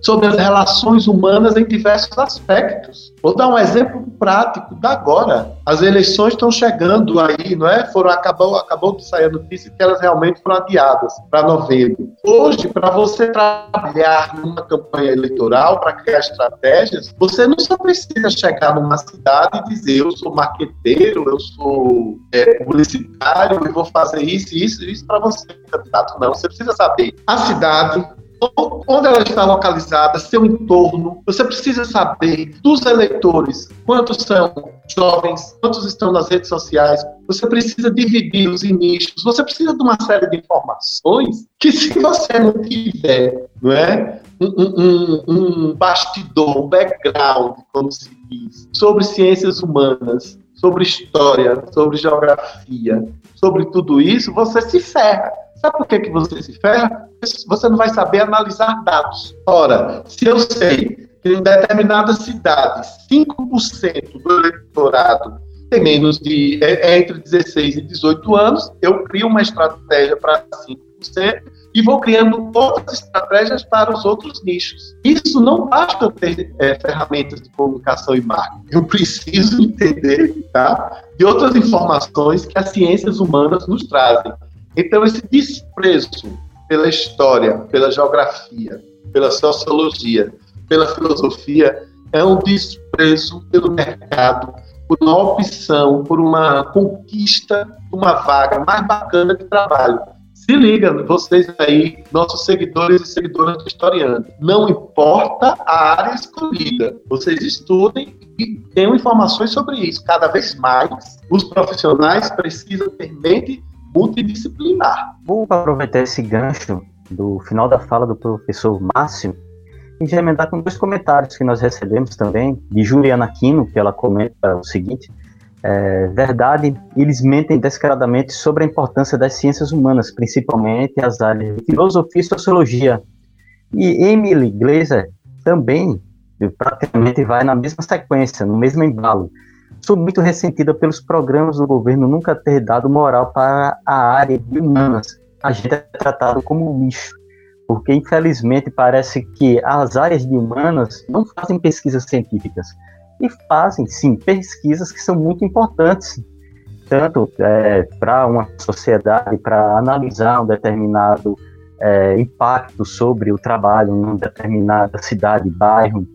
sobre as relações humanas em diversos aspectos. Vou dar um exemplo prático da agora. As eleições estão chegando aí, não é? Foram acabou acabou de sair a notícia que elas realmente foram adiadas para novembro. Hoje, para você trabalhar numa campanha eleitoral, para criar estratégias, você não só precisa chegar numa cidade e dizer eu sou marqueteiro, eu sou é, publicitário e vou fazer isso, isso, isso para você, candidato. Não, você precisa saber a cidade, onde ela está localizada, seu entorno. Você precisa saber dos eleitores quantos são jovens, quantos estão nas redes sociais. Você precisa dividir os nichos. Você precisa de uma série de informações que, se você não tiver, não é, um, um, um bastidor, um background, como se diz, sobre ciências humanas, sobre história, sobre geografia, sobre tudo isso, você se ferra. Sabe por que, que você se ferra? Você não vai saber analisar dados. Ora, se eu sei que em determinada cidade 5% do eleitorado tem menos de é, é entre 16 e 18 anos, eu crio uma estratégia para 5% e vou criando outras estratégias para os outros nichos. Isso não basta ter é, ferramentas de comunicação e marketing. Eu preciso entender tá, de outras informações que as ciências humanas nos trazem. Então, esse desprezo pela história, pela geografia, pela sociologia, pela filosofia, é um desprezo pelo mercado, por uma opção, por uma conquista, uma vaga mais bacana de trabalho. Se liga, vocês aí, nossos seguidores e seguidoras do Historiando. Não importa a área escolhida, vocês estudem e tenham informações sobre isso. Cada vez mais, os profissionais precisam ter mente multidisciplinar. Vou aproveitar esse gancho do final da fala do professor Márcio e já emendar com dois comentários que nós recebemos também, de Juliana Aquino, que ela comenta o seguinte, é, verdade, eles mentem descaradamente sobre a importância das ciências humanas, principalmente as áreas de filosofia e sociologia. E Emily Glaser também praticamente vai na mesma sequência, no mesmo embalo. Sou muito ressentida pelos programas do governo nunca ter dado moral para a área de humanas. A gente é tratado como lixo, porque infelizmente parece que as áreas de humanas não fazem pesquisas científicas e fazem sim pesquisas que são muito importantes, tanto é, para uma sociedade, para analisar um determinado é, impacto sobre o trabalho em uma determinada cidade, bairro,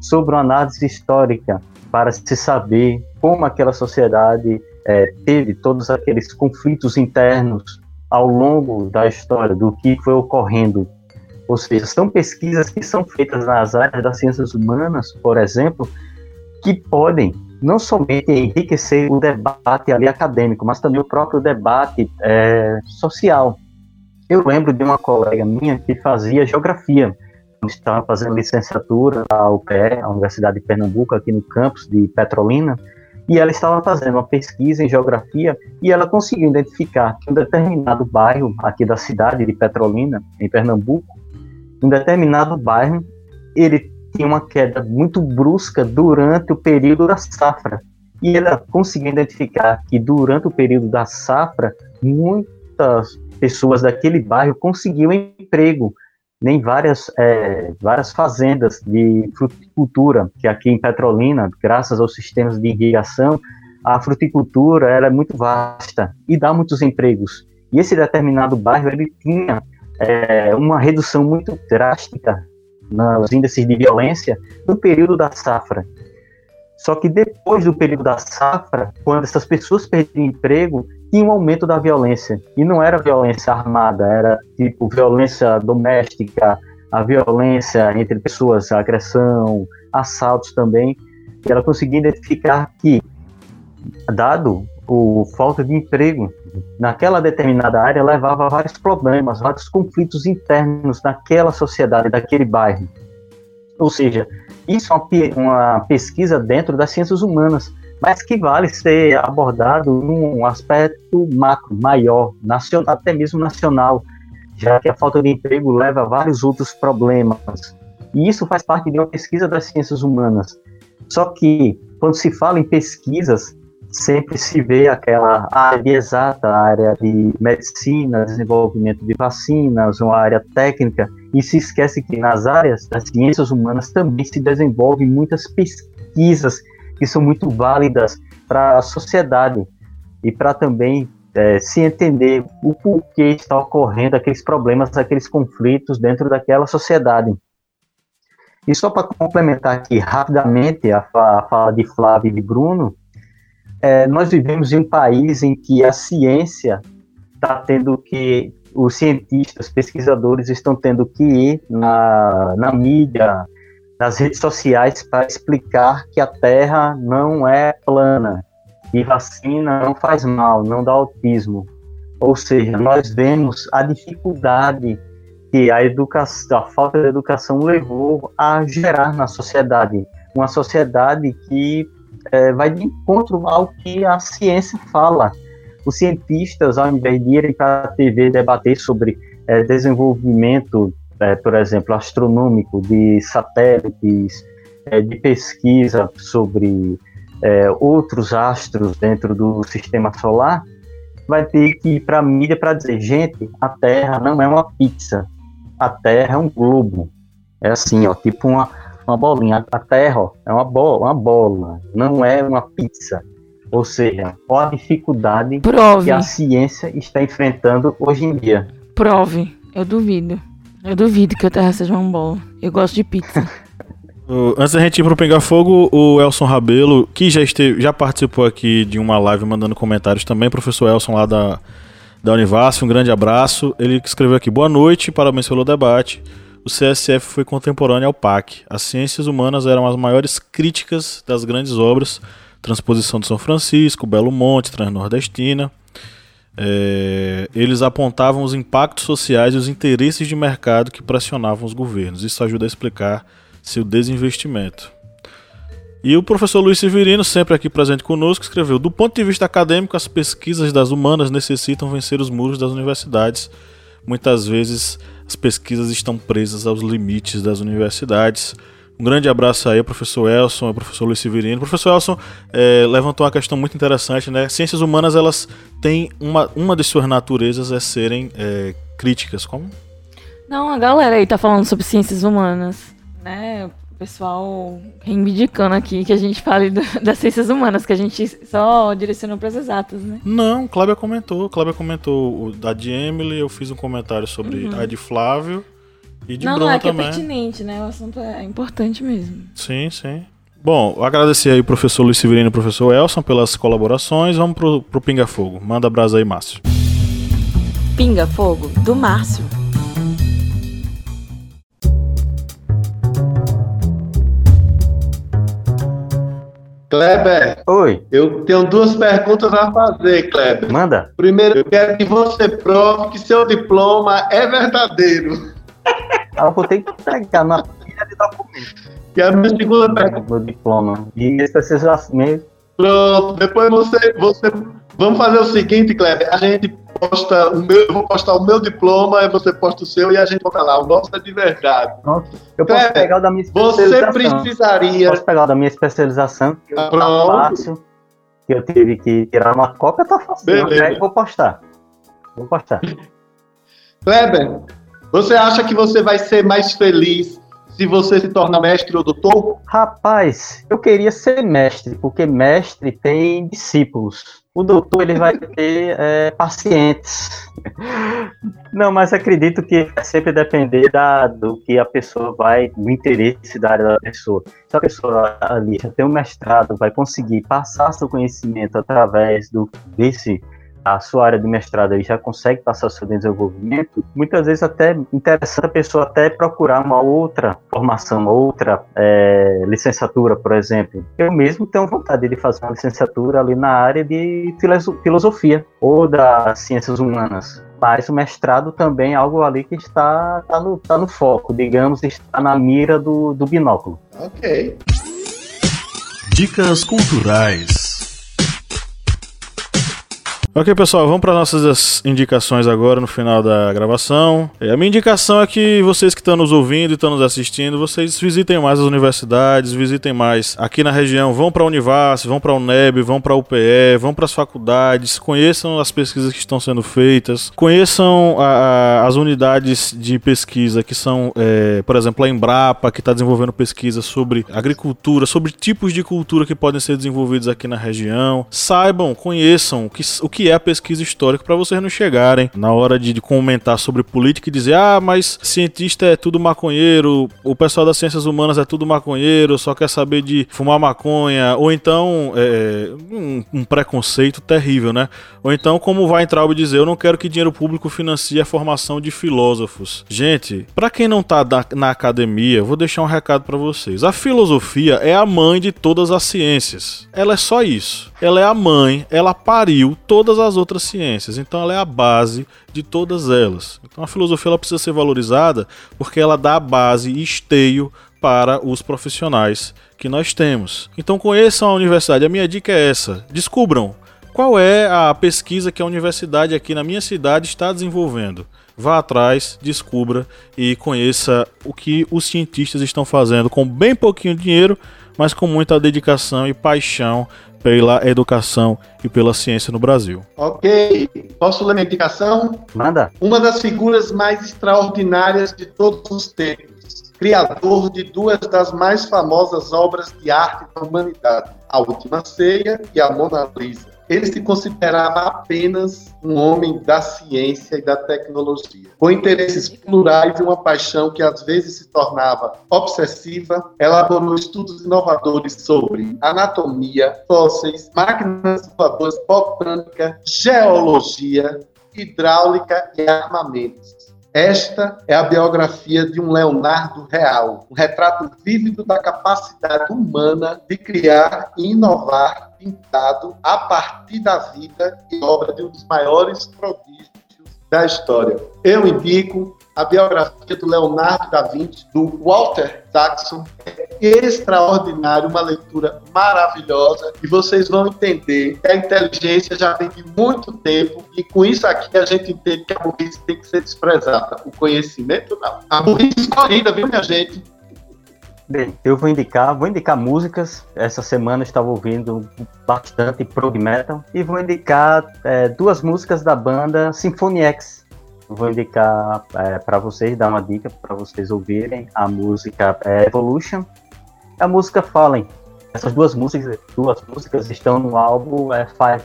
sobre uma análise histórica para se saber como aquela sociedade é, teve todos aqueles conflitos internos ao longo da história do que foi ocorrendo. Ou seja, são pesquisas que são feitas nas áreas das ciências humanas, por exemplo, que podem não somente enriquecer o debate ali acadêmico, mas também o próprio debate é, social. Eu lembro de uma colega minha que fazia geografia, estava fazendo licenciatura na UPE, a Universidade de Pernambuco, aqui no campus de Petrolina, e ela estava fazendo uma pesquisa em geografia e ela conseguiu identificar que um determinado bairro aqui da cidade de Petrolina, em Pernambuco, um determinado bairro, ele tinha uma queda muito brusca durante o período da safra. E ela conseguiu identificar que durante o período da safra, muitas pessoas daquele bairro conseguiam emprego nem várias, é, várias fazendas de fruticultura, que aqui em Petrolina, graças aos sistemas de irrigação, a fruticultura era é muito vasta e dá muitos empregos. E esse determinado bairro ele tinha é, uma redução muito drástica nos índices de violência no período da safra. Só que depois do período da safra, quando essas pessoas perdiam emprego, tinha um aumento da violência. E não era violência armada, era tipo violência doméstica, a violência entre pessoas, agressão, assaltos também. E ela conseguia identificar que, dado o falta de emprego naquela determinada área, levava a vários problemas, vários conflitos internos naquela sociedade, daquele bairro. Ou seja, isso é uma, uma pesquisa dentro das ciências humanas, mas que vale ser abordado num aspecto macro, maior, nacional, até mesmo nacional, já que a falta de emprego leva a vários outros problemas. E isso faz parte de uma pesquisa das ciências humanas. Só que, quando se fala em pesquisas, sempre se vê aquela área exata, área de medicina, desenvolvimento de vacinas, uma área técnica, e se esquece que nas áreas das ciências humanas também se desenvolvem muitas pesquisas que são muito válidas para a sociedade e para também é, se entender o porquê está ocorrendo aqueles problemas, aqueles conflitos dentro daquela sociedade. E só para complementar aqui rapidamente a, a fala de Flávio e de Bruno, é, nós vivemos em um país em que a ciência está tendo que, os cientistas, pesquisadores estão tendo que ir na, na mídia, nas redes sociais para explicar que a Terra não é plana e vacina não faz mal, não dá autismo. Ou seja, nós vemos a dificuldade que a educação, a falta de educação levou a gerar na sociedade, uma sociedade que é, vai de encontro ao que a ciência fala. Os cientistas, ao invés de irem para a TV debater sobre é, desenvolvimento é, por exemplo, astronômico, de satélites, é, de pesquisa sobre é, outros astros dentro do sistema solar, vai ter que ir para a mídia para dizer: gente, a Terra não é uma pizza, a Terra é um globo. É assim, ó, tipo uma, uma bolinha. A Terra ó, é uma bola, uma bola, não é uma pizza. Ou seja, qual a dificuldade Prove. que a ciência está enfrentando hoje em dia? Prove, eu duvido. Eu duvido que a Terra seja um bolo. Eu gosto de pizza. Antes da gente ir pro Pegar Fogo, o Elson Rabelo, que já, esteve, já participou aqui de uma live mandando comentários também, professor Elson lá da, da Univasf, um grande abraço. Ele escreveu aqui, boa noite, parabéns pelo debate. O CSF foi contemporâneo ao PAC. As ciências humanas eram as maiores críticas das grandes obras, Transposição de São Francisco, Belo Monte, Transnordestina. É, eles apontavam os impactos sociais e os interesses de mercado que pressionavam os governos. Isso ajuda a explicar seu desinvestimento. E o professor Luiz Severino, sempre aqui presente conosco, escreveu: Do ponto de vista acadêmico, as pesquisas das humanas necessitam vencer os muros das universidades. Muitas vezes as pesquisas estão presas aos limites das universidades. Um grande abraço aí ao professor Elson, ao professor Luiz Severino. O professor Elson é, levantou uma questão muito interessante, né? Ciências humanas, elas têm uma, uma de suas naturezas é serem é, críticas, como? Não, a galera aí tá falando sobre ciências humanas, né? O pessoal reivindicando aqui que a gente fale do, das ciências humanas, que a gente só direcionou para as exatas, né? Não, Cláudia comentou. Cláudia comentou da de Emily, eu fiz um comentário sobre uhum. a de Flávio. E de não, Bruno não, é que também. é pertinente, né? O assunto é importante mesmo. Sim, sim. Bom, agradecer aí o professor Luiz Severino e o professor Elson pelas colaborações. Vamos pro, pro Pinga Fogo. Manda brasa aí, Márcio. Pinga Fogo, do Márcio. Kleber. Oi. Eu tenho duas perguntas a fazer, Kleber. Manda. Primeiro, eu quero que você prove que seu diploma é verdadeiro. Eu vou ter que pegar na pilha de documentos. E a minha segunda pergunta. Meu diploma. E especialização. Pronto, depois você, você. Vamos fazer o seguinte, Kleber. A gente posta o meu, eu vou postar o meu diploma, e você posta o seu e a gente vai lá. O nosso é de verdade. Pronto. Eu posso Kleber, pegar o da minha especialização. Você precisaria. Posso pegar o da minha especialização, que Ah, tá pronto. fácil. Que eu tive que tirar uma cópia, tá fácil. Beleza. Aí eu vou postar. Vou postar. Kleber, você acha que você vai ser mais feliz se você se torna mestre ou doutor? Rapaz, eu queria ser mestre, porque mestre tem discípulos. O doutor ele vai ter é, pacientes. Não, mas acredito que vai sempre depender da, do que a pessoa vai, do interesse da área da pessoa. Se a pessoa ali já tem um mestrado, vai conseguir passar seu conhecimento através do, desse a sua área de mestrado aí já consegue passar seu desenvolvimento, muitas vezes até interessante a pessoa até procurar uma outra formação, uma outra é, licenciatura, por exemplo. Eu mesmo tenho vontade de fazer uma licenciatura ali na área de filosofia ou das ciências humanas. Mas o mestrado também é algo ali que está, está, no, está no foco, digamos, está na mira do, do binóculo. Ok. Dicas culturais. Ok, pessoal, vamos para nossas indicações agora no final da gravação. A minha indicação é que vocês que estão nos ouvindo e estão nos assistindo, vocês visitem mais as universidades, visitem mais aqui na região, vão para a Univas, vão para a UNEB, vão para a UPE, vão para as faculdades, conheçam as pesquisas que estão sendo feitas, conheçam a, a, as unidades de pesquisa que são, é, por exemplo, a Embrapa, que está desenvolvendo pesquisa sobre agricultura, sobre tipos de cultura que podem ser desenvolvidos aqui na região. Saibam, conheçam o que, o que é a pesquisa histórica para vocês não chegarem na hora de, de, comentar sobre política e dizer, ah, mas cientista é tudo maconheiro, o pessoal das ciências humanas é tudo maconheiro, só quer saber de fumar maconha, ou então é, um, um, preconceito terrível, né? Ou então, como vai entrar dizer, eu não quero que dinheiro público financie a formação de filósofos. Gente, para quem não tá na academia, vou deixar um recado para vocês. A filosofia é a mãe de todas as ciências. Ela é só isso. Ela é a mãe, ela pariu todas as outras ciências. Então ela é a base de todas elas. Então a filosofia ela precisa ser valorizada porque ela dá a base e esteio para os profissionais que nós temos. Então conheçam a universidade. A minha dica é essa: descubram qual é a pesquisa que a universidade aqui na minha cidade está desenvolvendo. Vá atrás, descubra e conheça o que os cientistas estão fazendo com bem pouquinho dinheiro, mas com muita dedicação e paixão pela educação e pela ciência no Brasil. Ok. Posso ler minha indicação? Manda. Uma das figuras mais extraordinárias de todos os tempos. Criador de duas das mais famosas obras de arte da humanidade, A Última Ceia e A Mona Lisa ele se considerava apenas um homem da ciência e da tecnologia, com interesses plurais e uma paixão que às vezes se tornava obsessiva, elaborou estudos inovadores sobre anatomia, fósseis, máquinas voadoras, botânica, geologia, hidráulica e armamentos. Esta é a biografia de um Leonardo real, um retrato vívido da capacidade humana de criar e inovar pintado a partir da vida e obra de um dos maiores prodígios da história. Eu indico a biografia do Leonardo da Vinci, do Walter Saxon. É extraordinário, uma leitura maravilhosa e vocês vão entender que a inteligência já vem de muito tempo e com isso aqui a gente entende que a burrice tem que ser desprezada. O conhecimento não. A burrice escolhida, viu, minha gente? Bem, eu vou indicar, vou indicar músicas. Essa semana estava ouvindo bastante prog metal e vou indicar é, duas músicas da banda Symphony X. Vou indicar é, para vocês, dar uma dica para vocês ouvirem a música é, Evolution, a música Fallen. Essas duas músicas, duas músicas estão no álbum é, Five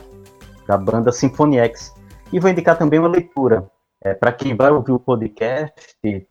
da banda Symphony X. E vou indicar também uma leitura. É, para quem vai ouvir o podcast,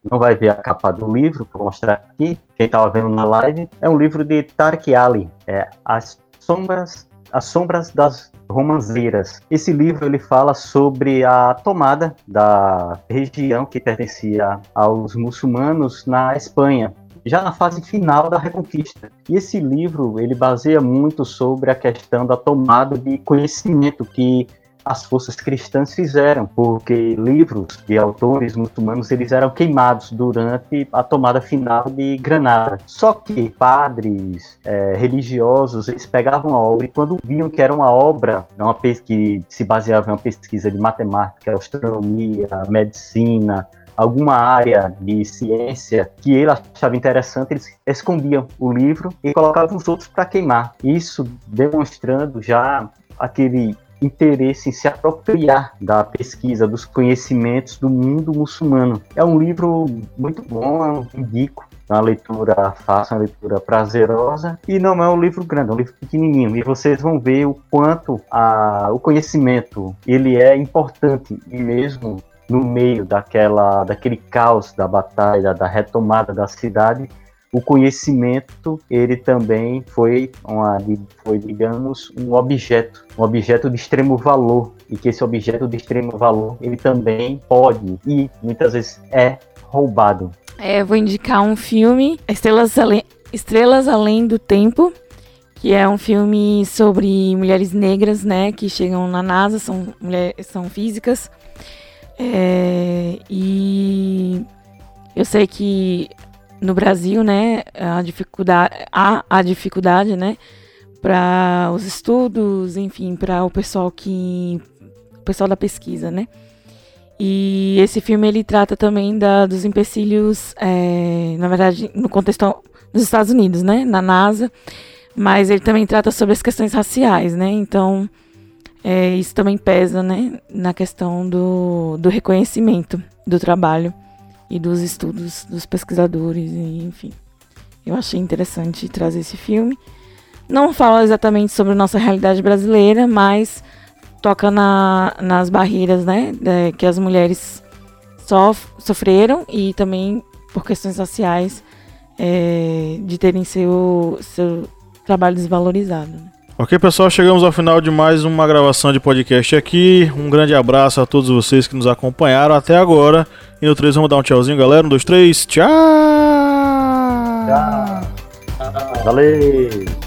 não vai ver a capa do livro, vou mostrar aqui, quem estava vendo na live, é um livro de Tarek Ali, é As Sombras, As Sombras das Romanzeiras. Esse livro ele fala sobre a tomada da região que pertencia aos muçulmanos na Espanha, já na fase final da Reconquista. E esse livro ele baseia muito sobre a questão da tomada de conhecimento que as forças cristãs fizeram, porque livros de autores muçulmanos eles eram queimados durante a tomada final de Granada. Só que padres é, religiosos eles pegavam a obra e quando viam que era uma obra, uma que se baseava em uma pesquisa de matemática, astronomia, medicina, alguma área de ciência que ele achava interessante, eles escondiam o livro e colocavam os outros para queimar. Isso demonstrando já aquele interesse em se apropriar da pesquisa, dos conhecimentos do mundo muçulmano. É um livro muito bom, indico. Uma leitura fácil, uma leitura prazerosa e não é um livro grande, é um livro pequenininho. E vocês vão ver o quanto a, o conhecimento ele é importante e mesmo no meio daquela, daquele caos da batalha, da retomada da cidade, o conhecimento ele também foi, uma, foi digamos um objeto um objeto de extremo valor. E que esse objeto de extremo valor ele também pode e muitas vezes é roubado. É, vou indicar um filme Estrelas Além, Estrelas Além do Tempo que é um filme sobre mulheres negras né que chegam na NASA são mulheres são físicas. É, e eu sei que no Brasil, né, a dificuldade, há a dificuldade, né, para os estudos, enfim, para o pessoal que, o pessoal da pesquisa, né. E esse filme ele trata também da, dos empecilhos, é, na verdade, no contexto dos Estados Unidos, né, na NASA, mas ele também trata sobre as questões raciais, né. Então é, isso também pesa, né, na questão do, do reconhecimento do trabalho e dos estudos dos pesquisadores, e, enfim. Eu achei interessante trazer esse filme. Não fala exatamente sobre nossa realidade brasileira, mas toca na, nas barreiras né, que as mulheres sof sofreram e também por questões raciais é, de terem seu, seu trabalho desvalorizado. Né? Ok, pessoal, chegamos ao final de mais uma gravação de podcast aqui. Um grande abraço a todos vocês que nos acompanharam até agora. E no 3 vamos dar um tchauzinho, galera. Um, dois, três. Tchau! Tchau! Valeu!